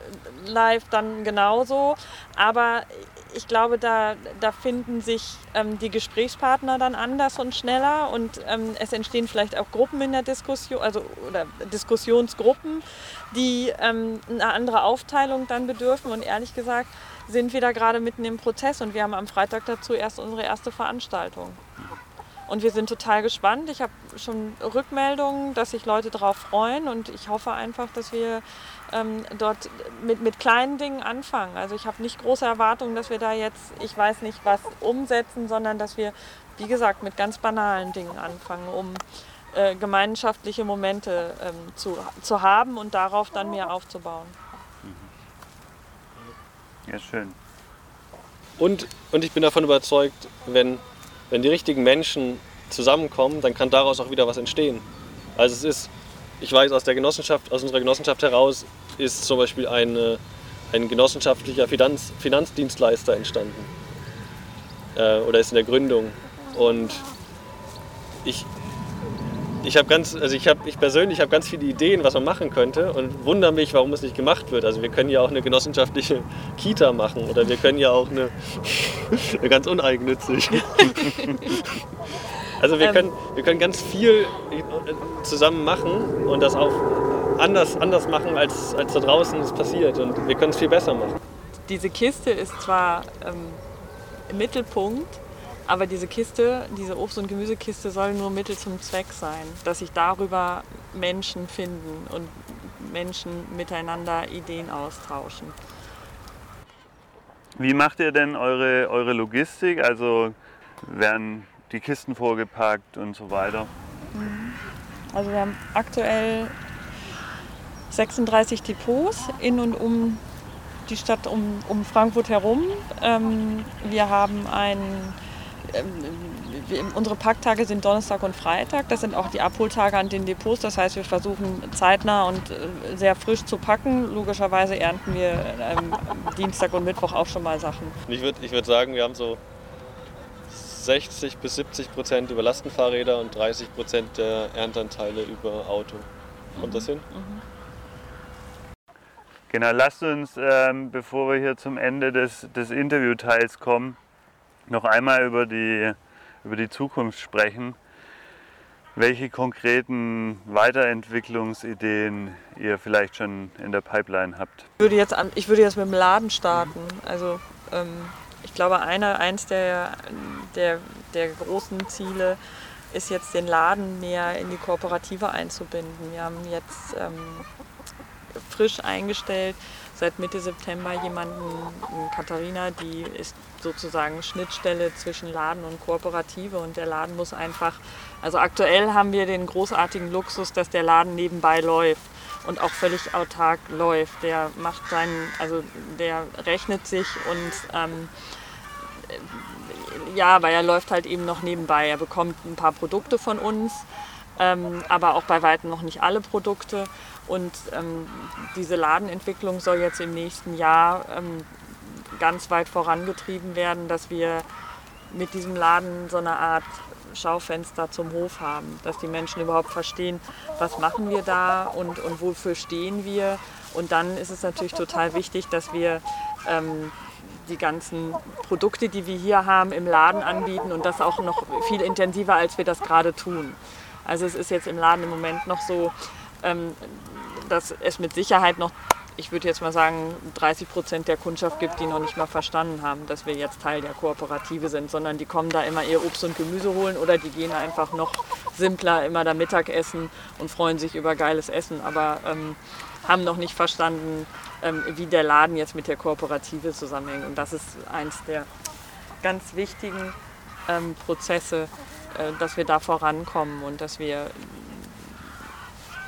[SPEAKER 4] Life dann genauso. Aber ich glaube, da, da finden sich ähm, die Gesprächspartner dann anders und schneller und ähm, es entstehen vielleicht auch Gruppen in der Diskussion, also oder Diskussionsgruppen, die ähm, eine andere Aufteilung dann bedürfen. Und ehrlich gesagt, sind wir da gerade mitten im Prozess und wir haben am Freitag dazu erst unsere erste Veranstaltung. Und wir sind total gespannt. Ich habe schon Rückmeldungen, dass sich Leute darauf freuen und ich hoffe einfach, dass wir ähm, dort mit, mit kleinen Dingen anfangen. Also ich habe nicht große Erwartungen, dass wir da jetzt, ich weiß nicht, was umsetzen, sondern dass wir, wie gesagt, mit ganz banalen Dingen anfangen, um äh, gemeinschaftliche Momente ähm, zu, zu haben und darauf dann mehr aufzubauen.
[SPEAKER 3] Ja, schön.
[SPEAKER 1] Und, und ich bin davon überzeugt, wenn, wenn die richtigen Menschen zusammenkommen, dann kann daraus auch wieder was entstehen. Also es ist, ich weiß aus der Genossenschaft, aus unserer Genossenschaft heraus ist zum Beispiel eine, ein genossenschaftlicher Finanz, Finanzdienstleister entstanden. Äh, oder ist in der Gründung. Und ich, ich habe ganz, also ich habe, ich persönlich habe ganz viele Ideen, was man machen könnte und wundere mich, warum es nicht gemacht wird. Also wir können ja auch eine genossenschaftliche Kita machen oder wir können ja auch eine, eine ganz uneigennützig. also wir ähm. können, wir können ganz viel zusammen machen und das auch anders, anders machen, als, als da draußen es passiert und wir können es viel besser machen.
[SPEAKER 4] Diese Kiste ist zwar ähm, im Mittelpunkt, aber diese Kiste, diese Obst- und Gemüsekiste soll nur Mittel zum Zweck sein, dass sich darüber Menschen finden und Menschen miteinander Ideen austauschen.
[SPEAKER 3] Wie macht ihr denn eure, eure Logistik? Also werden die Kisten vorgepackt und so weiter?
[SPEAKER 4] Mhm. Also wir haben aktuell 36 Depots in und um die Stadt um, um Frankfurt herum. Ähm, wir haben einen ähm, unsere Packtage sind Donnerstag und Freitag. Das sind auch die Abholtage an den Depots. Das heißt, wir versuchen zeitnah und äh, sehr frisch zu packen. Logischerweise ernten wir ähm, Dienstag und Mittwoch auch schon mal Sachen.
[SPEAKER 1] Ich würde ich würd sagen, wir haben so 60 bis 70 Prozent über Lastenfahrräder und 30 Prozent der Erntanteile über Auto. Kommt mhm. das hin? Mhm.
[SPEAKER 3] Genau, lasst uns, ähm, bevor wir hier zum Ende des, des Interviewteils kommen, noch einmal über die, über die Zukunft sprechen. welche konkreten Weiterentwicklungsideen ihr vielleicht schon in der Pipeline habt.
[SPEAKER 4] Ich würde jetzt, ich würde jetzt mit dem Laden starten. Also ähm, ich glaube, einer, eins der, der, der großen Ziele ist jetzt den Laden mehr in die Kooperative einzubinden. Wir haben jetzt ähm, frisch eingestellt seit Mitte September jemanden, Katharina, die ist sozusagen Schnittstelle zwischen Laden und Kooperative und der Laden muss einfach, also aktuell haben wir den großartigen Luxus, dass der Laden nebenbei läuft und auch völlig autark läuft. Der macht seinen, also der rechnet sich und ähm, ja, weil er läuft halt eben noch nebenbei. Er bekommt ein paar Produkte von uns, ähm, aber auch bei weitem noch nicht alle Produkte. Und ähm, diese Ladenentwicklung soll jetzt im nächsten Jahr ähm, ganz weit vorangetrieben werden, dass wir mit diesem Laden so eine Art Schaufenster zum Hof haben, dass die Menschen überhaupt verstehen, was machen wir da und, und wofür stehen wir. Und dann ist es natürlich total wichtig, dass wir ähm, die ganzen Produkte, die wir hier haben, im Laden anbieten und das auch noch viel intensiver, als wir das gerade tun. Also es ist jetzt im Laden im Moment noch so, ähm, dass es mit Sicherheit noch, ich würde jetzt mal sagen, 30 Prozent der Kundschaft gibt, die noch nicht mal verstanden haben, dass wir jetzt Teil der Kooperative sind, sondern die kommen da immer ihr Obst und Gemüse holen oder die gehen einfach noch simpler immer da Mittagessen und freuen sich über geiles Essen, aber ähm, haben noch nicht verstanden, ähm, wie der Laden jetzt mit der Kooperative zusammenhängt. Und das ist eins der ganz wichtigen ähm, Prozesse, äh, dass wir da vorankommen und dass wir,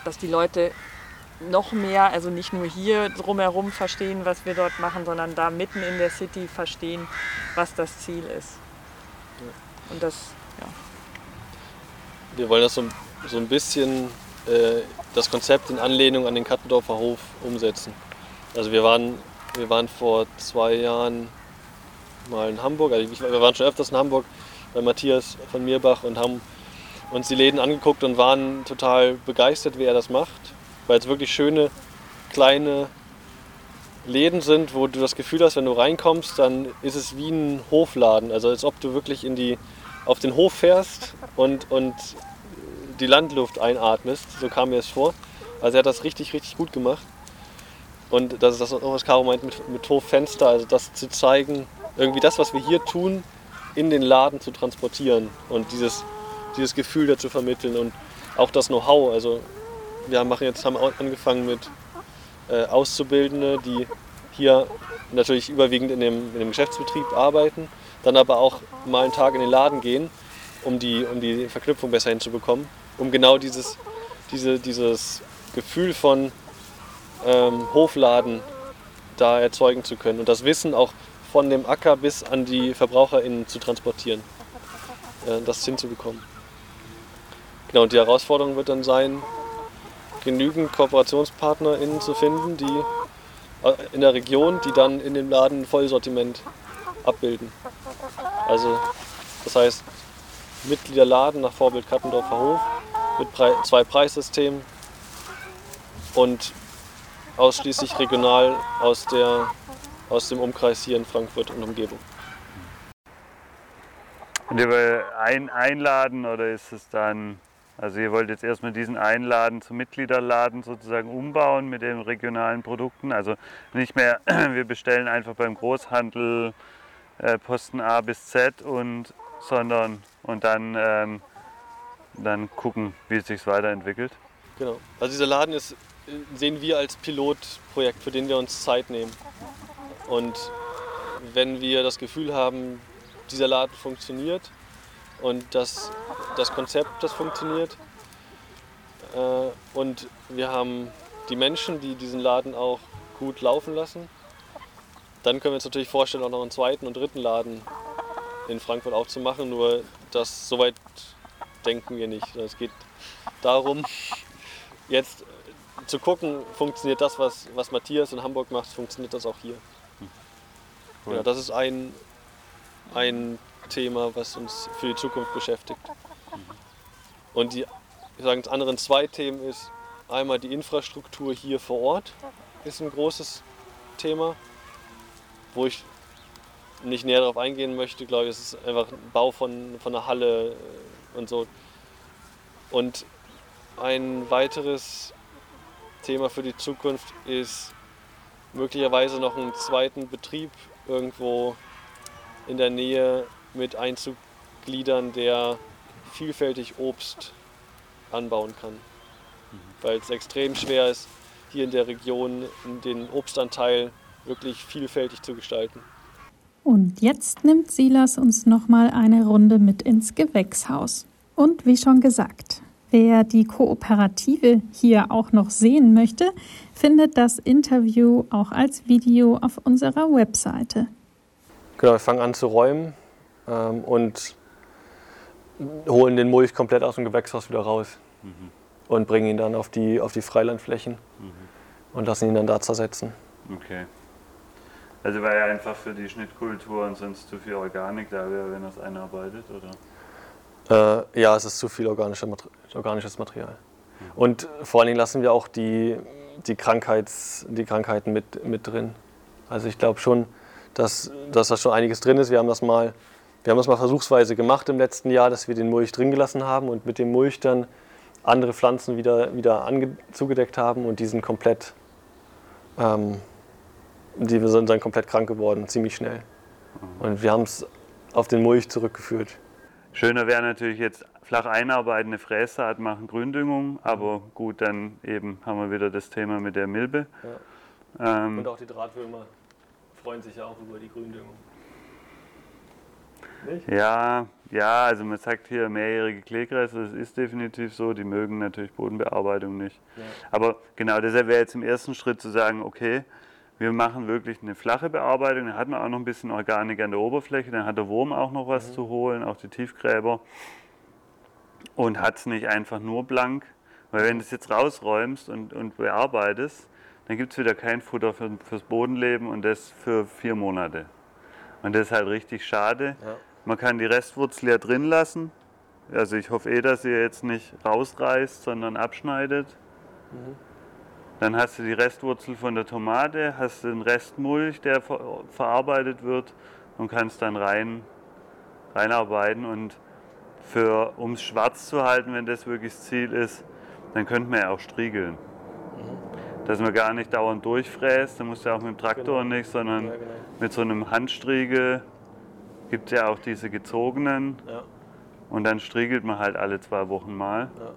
[SPEAKER 4] dass die Leute noch mehr, also nicht nur hier drumherum verstehen, was wir dort machen, sondern da mitten in der City verstehen, was das Ziel ist. Und das, ja.
[SPEAKER 1] Wir wollen das so, so ein bisschen, äh, das Konzept in Anlehnung an den Kattendorfer Hof umsetzen. Also wir waren, wir waren vor zwei Jahren mal in Hamburg, also wir waren schon öfters in Hamburg bei Matthias von Mirbach und haben uns die Läden angeguckt und waren total begeistert, wie er das macht, weil es wirklich schöne kleine Läden sind, wo du das Gefühl hast, wenn du reinkommst, dann ist es wie ein Hofladen, also als ob du wirklich in die, auf den Hof fährst und, und die Landluft einatmest, so kam mir es vor. Also er hat das richtig, richtig gut gemacht. Und das ist das, was Caro meint mit, mit Hoffenster, also das zu zeigen, irgendwie das, was wir hier tun, in den Laden zu transportieren und dieses, dieses Gefühl dazu vermitteln und auch das Know-how. Also wir machen jetzt, haben angefangen mit äh, Auszubildende, die hier natürlich überwiegend in dem, in dem Geschäftsbetrieb arbeiten, dann aber auch mal einen Tag in den Laden gehen, um die, um die Verknüpfung besser hinzubekommen, um genau dieses, diese, dieses Gefühl von ähm, Hofladen da erzeugen zu können und das Wissen auch von dem Acker bis an die VerbraucherInnen zu transportieren, äh, das hinzubekommen. Genau, und die Herausforderung wird dann sein, genügend KooperationspartnerInnen zu finden, die äh, in der Region, die dann in dem Laden Vollsortiment abbilden. Also, das heißt, Mitgliederladen nach Vorbild Kappendorfer Hof mit zwei Preissystemen und ausschließlich regional aus, der, aus dem Umkreis hier in Frankfurt und Umgebung.
[SPEAKER 3] Und wollt ein, einladen oder ist es dann, also ihr wollt jetzt erstmal diesen Einladen zum Mitgliederladen sozusagen umbauen mit den regionalen Produkten? Also nicht mehr, wir bestellen einfach beim Großhandel äh, Posten A bis Z und sondern und dann, ähm, dann gucken, wie es sich weiterentwickelt.
[SPEAKER 1] Genau. Also dieser Laden ist sehen wir als Pilotprojekt, für den wir uns Zeit nehmen. Und wenn wir das Gefühl haben, dieser Laden funktioniert und das, das Konzept, das funktioniert, äh, und wir haben die Menschen, die diesen Laden auch gut laufen lassen, dann können wir uns natürlich vorstellen, auch noch einen zweiten und dritten Laden in Frankfurt auch zu machen. Nur das soweit denken wir nicht. Es geht darum, jetzt zu gucken, funktioniert das, was, was Matthias in Hamburg macht, funktioniert das auch hier. Cool. Ja, das ist ein, ein Thema, was uns für die Zukunft beschäftigt. Und die sagen, anderen zwei Themen ist einmal die Infrastruktur hier vor Ort ist ein großes Thema, wo ich nicht näher darauf eingehen möchte, glaube ich, es ist einfach ein Bau von, von einer Halle und so. und ein weiteres Thema für die Zukunft ist möglicherweise noch einen zweiten Betrieb irgendwo in der Nähe mit einzugliedern, der vielfältig Obst anbauen kann. Mhm. Weil es extrem schwer ist, hier in der Region den Obstanteil wirklich vielfältig zu gestalten.
[SPEAKER 2] Und jetzt nimmt Silas uns nochmal eine Runde mit ins Gewächshaus. Und wie schon gesagt, wer die Kooperative hier auch noch sehen möchte, findet das Interview auch als Video auf unserer Webseite.
[SPEAKER 1] Genau, wir fangen an zu räumen ähm, und holen den Mulch komplett aus dem Gewächshaus wieder raus mhm. und bringen ihn dann auf die, auf die Freilandflächen mhm. und lassen ihn dann da zersetzen.
[SPEAKER 3] Okay. Also weil er einfach für die Schnittkultur und sonst zu viel Organik da wäre, wenn es einarbeitet,
[SPEAKER 1] oder? Äh, ja, es ist zu viel organische, organisches Material. Mhm. Und vor allen Dingen lassen wir auch die, die, Krankheits, die Krankheiten mit, mit drin. Also ich glaube schon, dass, dass da schon einiges drin ist. Wir haben das mal, wir haben das mal versuchsweise gemacht im letzten Jahr, dass wir den Mulch drin gelassen haben und mit dem Mulch dann andere Pflanzen wieder, wieder ange, zugedeckt haben und die sind komplett ähm, die sind dann komplett krank geworden, ziemlich schnell. Und wir haben es auf den Mulch zurückgeführt.
[SPEAKER 3] Schöner wäre natürlich jetzt flach einarbeiten, eine Frässaat machen, Gründüngung, aber gut, dann eben haben wir wieder das Thema mit der Milbe.
[SPEAKER 1] Ja. Ähm, Und auch die Drahtwürmer freuen sich ja auch über die Gründüngung.
[SPEAKER 3] Nicht? Ja, ja, also man sagt hier mehrjährige Kleegräser, das ist definitiv so, die mögen natürlich Bodenbearbeitung nicht. Ja. Aber genau deshalb wäre jetzt im ersten Schritt zu sagen, okay, wir machen wirklich eine flache Bearbeitung. Dann hat man auch noch ein bisschen Organik an der Oberfläche. Dann hat der Wurm auch noch was mhm. zu holen, auch die Tiefgräber. Und hat es nicht einfach nur blank. Weil wenn du es jetzt rausräumst und, und bearbeitest, dann gibt es wieder kein Futter für, fürs Bodenleben und das für vier Monate. Und das ist halt richtig schade. Ja. Man kann die Restwurzel ja drin lassen. Also ich hoffe eh, dass ihr jetzt nicht rausreißt, sondern abschneidet. Mhm. Dann hast du die Restwurzel von der Tomate, hast den Restmulch, der ver verarbeitet wird und kannst dann rein, reinarbeiten. Und um es schwarz zu halten, wenn das wirklich das Ziel ist, dann könnte man ja auch striegeln. Mhm. Dass man gar nicht dauernd durchfräst, dann musst du ja auch mit dem Traktor genau. nicht, sondern ja, genau. mit so einem Handstriegel gibt es ja auch diese gezogenen. Ja. Und dann striegelt man halt alle zwei Wochen mal. Ja.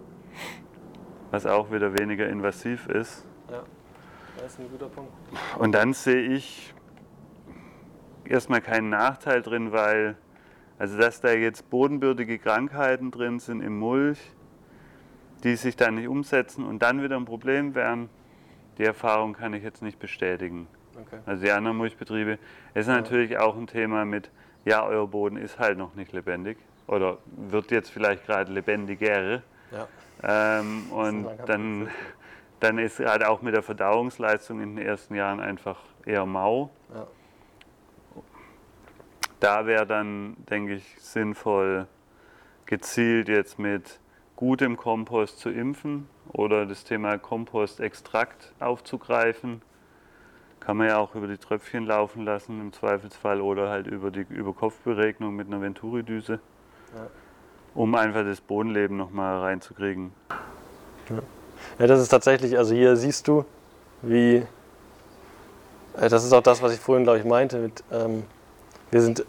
[SPEAKER 3] Was auch wieder weniger invasiv ist. Ja,
[SPEAKER 1] das ist ein guter Punkt.
[SPEAKER 3] Und dann sehe ich erstmal keinen Nachteil drin, weil, also dass da jetzt bodenbürtige Krankheiten drin sind im Mulch, die sich dann nicht umsetzen und dann wieder ein Problem wären, die Erfahrung kann ich jetzt nicht bestätigen. Okay. Also die anderen Mulchbetriebe. Es ist ja. natürlich auch ein Thema mit, ja, euer Boden ist halt noch nicht lebendig oder wird jetzt vielleicht gerade lebendiger. Ja. Ähm, und dann dann ist halt auch mit der Verdauungsleistung in den ersten Jahren einfach eher mau. Ja. Da wäre dann, denke ich, sinnvoll, gezielt jetzt mit gutem Kompost zu impfen oder das Thema Kompostextrakt aufzugreifen. Kann man ja auch über die Tröpfchen laufen lassen im Zweifelsfall oder halt über die Überkopfberegnung mit einer Venturi-Düse, ja. um einfach das Bodenleben nochmal reinzukriegen.
[SPEAKER 1] Ja. Ja, das ist tatsächlich, also hier siehst du, wie, äh, das ist auch das, was ich vorhin, glaube ich, meinte, mit, ähm, wir sind äh,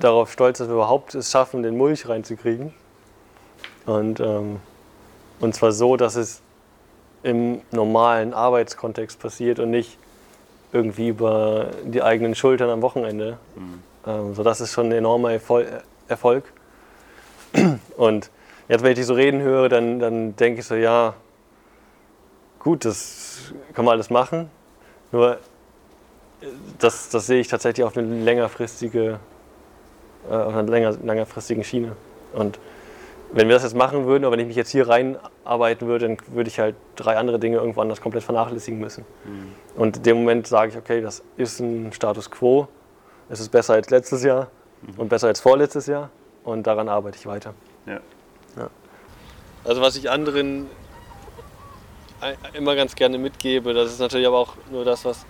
[SPEAKER 1] darauf stolz, dass wir überhaupt es schaffen, den Mulch reinzukriegen. Und, ähm, und zwar so, dass es im normalen Arbeitskontext passiert und nicht irgendwie über die eigenen Schultern am Wochenende. Mhm. Ähm, so, das ist schon ein enormer Erfolg. Und jetzt, wenn ich dich so reden höre, dann, dann denke ich so, ja, gut, das kann man alles machen. Nur das, das sehe ich tatsächlich auf eine längerfristige, äh, auf einer länger, längerfristigen Schiene. Und wenn wir das jetzt machen würden, oder wenn ich mich jetzt hier reinarbeiten würde, dann würde ich halt drei andere Dinge irgendwo anders komplett vernachlässigen müssen. Mhm. Und in dem Moment sage ich, okay, das ist ein Status quo. Es ist besser als letztes Jahr mhm. und besser als vorletztes Jahr. Und daran arbeite ich weiter. Ja. Ja. Also was ich anderen immer ganz gerne mitgebe. Das ist natürlich aber auch nur das, was,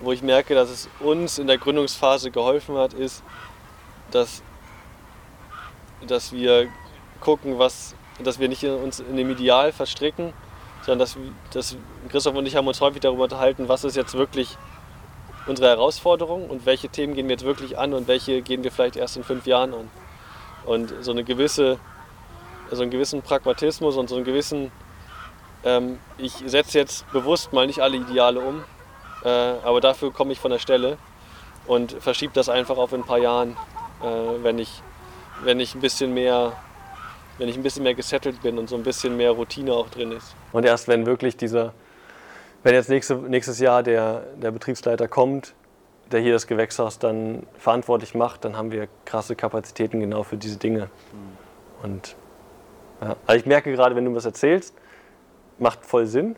[SPEAKER 1] wo ich merke, dass es uns in der Gründungsphase geholfen hat, ist, dass, dass wir gucken, was dass wir nicht uns in dem Ideal verstricken, sondern dass, dass Christoph und ich haben uns häufig darüber unterhalten, was ist jetzt wirklich unsere Herausforderung und welche Themen gehen wir jetzt wirklich an und welche gehen wir vielleicht erst in fünf Jahren an. Und so eine gewisse, so einen gewissen Pragmatismus und so einen gewissen, ähm, ich setze jetzt bewusst mal nicht alle Ideale um, äh, aber dafür komme ich von der Stelle und verschiebe das einfach auf ein paar Jahren, äh, wenn, ich, wenn ich ein bisschen mehr wenn ich ein bisschen mehr gesettelt bin und so ein bisschen mehr Routine auch drin ist. Und erst wenn wirklich dieser, wenn jetzt nächste, nächstes Jahr der, der Betriebsleiter kommt, der hier das Gewächshaus dann verantwortlich macht, dann haben wir krasse Kapazitäten genau für diese Dinge. Und ja, also ich merke gerade, wenn du was erzählst, macht voll Sinn.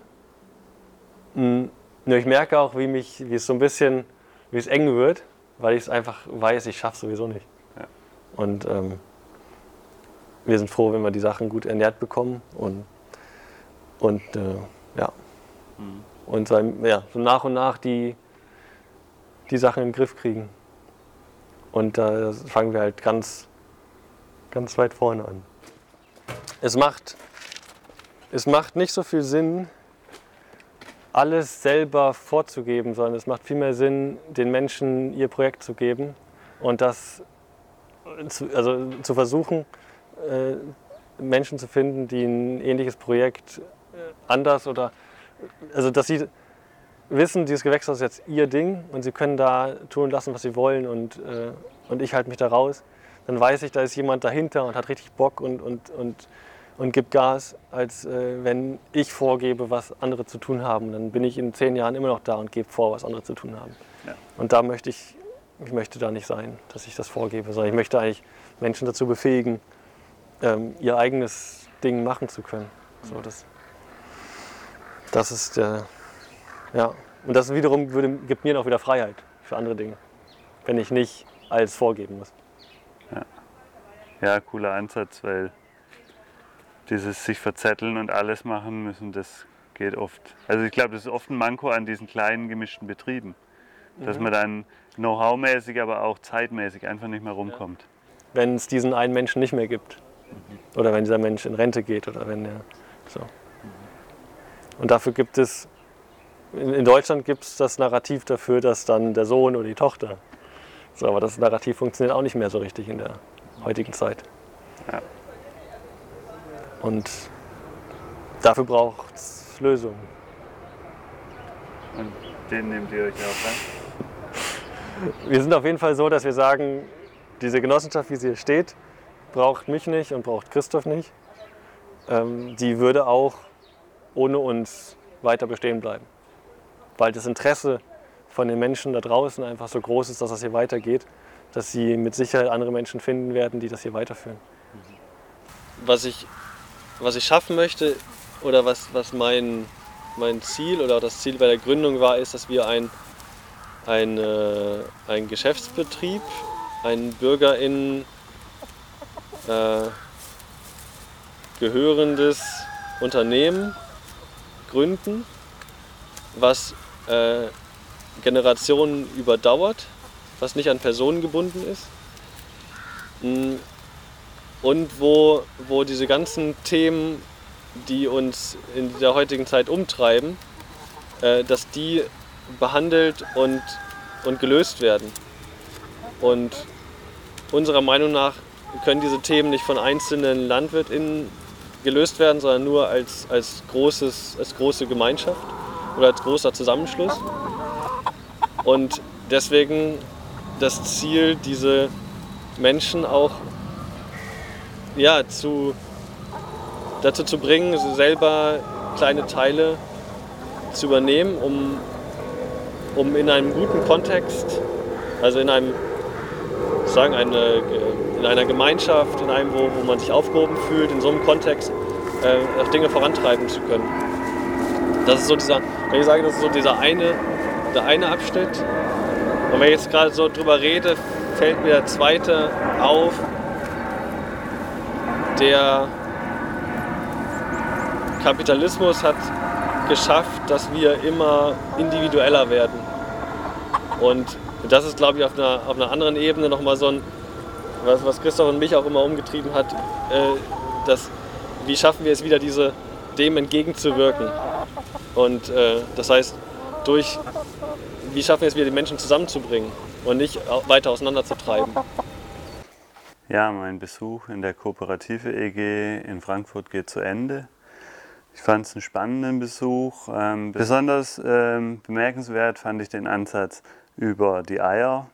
[SPEAKER 1] Hm, nur ich merke auch, wie, mich, wie es so ein bisschen, wie es eng wird, weil ich es einfach weiß, ich schaffe es sowieso nicht. Ja. Und ähm, wir sind froh, wenn wir die Sachen gut ernährt bekommen und, und äh, ja. Mhm. Und ja, so nach und nach die, die Sachen in den Griff kriegen. Und da äh, fangen wir halt ganz, ganz weit vorne an. Es macht, es macht nicht so viel Sinn, alles selber vorzugeben, sondern es macht viel mehr Sinn, den Menschen ihr Projekt zu geben und das zu, also zu versuchen, Menschen zu finden, die ein ähnliches Projekt äh, anders oder also dass sie wissen, dieses Gewächshaus ist jetzt ihr Ding und sie können da tun lassen, was sie wollen und, äh, und ich halte mich da raus, dann weiß ich, da ist jemand dahinter und hat richtig Bock und, und, und, und gibt Gas, als äh, wenn ich vorgebe, was andere zu tun haben. Dann bin ich in zehn Jahren immer noch da und gebe vor, was andere zu tun haben. Ja. Und da möchte ich, ich möchte da nicht sein, dass ich das vorgebe, sondern ich möchte eigentlich Menschen dazu befähigen, ähm, ihr eigenes Ding machen zu können. So, das, das ist der, ja. Und das wiederum würde, gibt mir noch wieder Freiheit für andere Dinge, wenn ich nicht alles vorgeben muss.
[SPEAKER 3] Ja, ja cooler Ansatz, weil dieses sich verzetteln und alles machen müssen, das geht oft. Also ich glaube, das ist oft ein Manko an diesen kleinen gemischten Betrieben, dass mhm. man dann Know-how-mäßig, aber auch zeitmäßig einfach nicht mehr rumkommt.
[SPEAKER 1] Wenn es diesen einen Menschen nicht mehr gibt. Oder wenn dieser Mensch in Rente geht oder wenn er so. Und dafür gibt es, in Deutschland gibt es das Narrativ dafür, dass dann der Sohn oder die Tochter. So, aber das Narrativ funktioniert auch nicht mehr so richtig in der heutigen Zeit. Ja. Und dafür braucht es Lösungen.
[SPEAKER 3] Und den nehmt ihr euch auch an?
[SPEAKER 1] Wir sind auf jeden Fall so, dass wir sagen, diese Genossenschaft, wie sie hier steht, braucht mich nicht und braucht Christoph nicht. Ähm, die würde auch ohne uns weiter bestehen bleiben. Weil das Interesse von den Menschen da draußen einfach so groß ist, dass das hier weitergeht, dass sie mit Sicherheit andere Menschen finden werden, die das hier weiterführen. Was ich, was ich schaffen möchte oder was, was mein, mein Ziel oder auch das Ziel bei der Gründung war, ist, dass wir ein, ein, äh, ein Geschäftsbetrieb, ein BürgerInnen äh, gehörendes Unternehmen gründen, was äh, Generationen überdauert, was nicht an Personen gebunden ist. Mm, und wo, wo diese ganzen Themen, die uns in der heutigen Zeit umtreiben, äh, dass die behandelt und, und gelöst werden. Und unserer Meinung nach können diese Themen nicht von einzelnen LandwirtInnen gelöst werden, sondern nur als, als, großes, als große Gemeinschaft oder als großer Zusammenschluss. Und deswegen das Ziel, diese Menschen auch ja, zu, dazu zu bringen, selber kleine Teile zu übernehmen, um, um in einem guten Kontext, also in einem, sagen, eine in einer Gemeinschaft, in einem, wo, wo man sich aufgehoben fühlt, in so einem Kontext äh, Dinge vorantreiben zu können. Das ist so dieser, wenn ich sage, das ist so dieser eine, der eine Abschnitt. Und wenn ich jetzt gerade so drüber rede, fällt mir der zweite auf, der Kapitalismus hat geschafft, dass wir immer individueller werden. Und das ist, glaube ich, auf einer, auf einer anderen Ebene nochmal so ein was, was Christoph und mich auch immer umgetrieben hat, äh, dass wie schaffen wir es wieder, diese, dem entgegenzuwirken. Und äh, das heißt, durch, wie schaffen wir es wieder, die Menschen zusammenzubringen und nicht weiter auseinanderzutreiben.
[SPEAKER 3] Ja, mein Besuch in der Kooperative EG in Frankfurt geht zu Ende. Ich fand es einen spannenden Besuch. Ähm, besonders ähm, bemerkenswert fand ich den Ansatz über die Eier,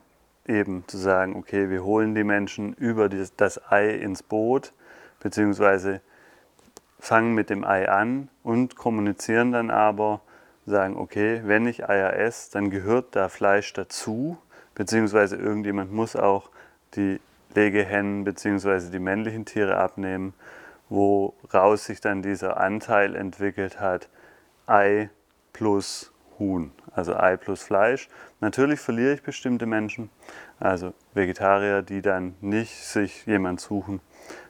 [SPEAKER 3] eben zu sagen, okay, wir holen die Menschen über das, Ei ins Boot, beziehungsweise fangen mit dem Ei an und kommunizieren dann aber, sagen, okay, wenn ich Eier esse, dann gehört da Fleisch dazu, beziehungsweise irgendjemand muss auch die Legehennen bzw. die männlichen Tiere abnehmen, woraus sich dann dieser Anteil entwickelt hat, Ei plus Huhn, also Ei plus Fleisch. Natürlich verliere ich bestimmte Menschen, also Vegetarier, die dann nicht sich jemand suchen,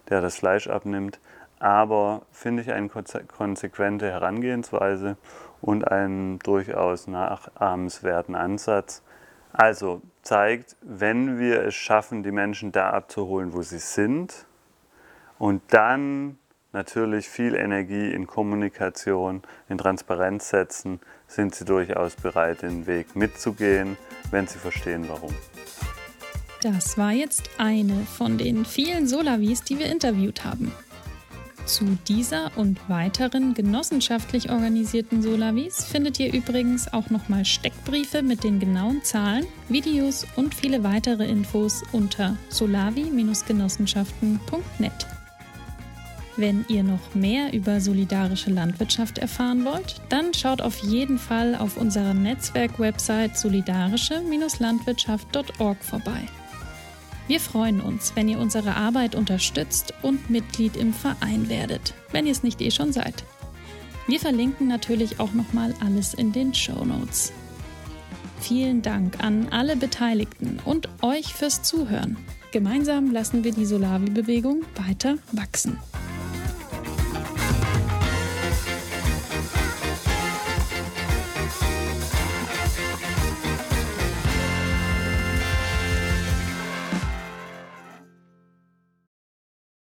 [SPEAKER 3] der das Fleisch abnimmt, aber finde ich eine konsequente Herangehensweise und einen durchaus nachahmenswerten Ansatz, also zeigt, wenn wir es schaffen, die Menschen da abzuholen, wo sie sind und dann natürlich viel Energie in Kommunikation, in Transparenz setzen, sind sie durchaus bereit, den Weg mitzugehen, wenn sie verstehen, warum.
[SPEAKER 2] Das war jetzt eine von den vielen Solavis, die wir interviewt haben. Zu dieser und weiteren genossenschaftlich organisierten Solavis findet ihr übrigens auch nochmal Steckbriefe mit den genauen Zahlen, Videos und viele weitere Infos unter solavi-genossenschaften.net. Wenn ihr noch mehr über solidarische Landwirtschaft erfahren wollt, dann schaut auf jeden Fall auf unserer Netzwerk-Website solidarische-landwirtschaft.org vorbei. Wir freuen uns, wenn ihr unsere Arbeit unterstützt und Mitglied im Verein werdet, wenn ihr es nicht eh schon seid. Wir verlinken natürlich auch nochmal alles in den Show Notes. Vielen Dank an alle Beteiligten und euch fürs Zuhören. Gemeinsam lassen wir die Solavi-Bewegung weiter wachsen.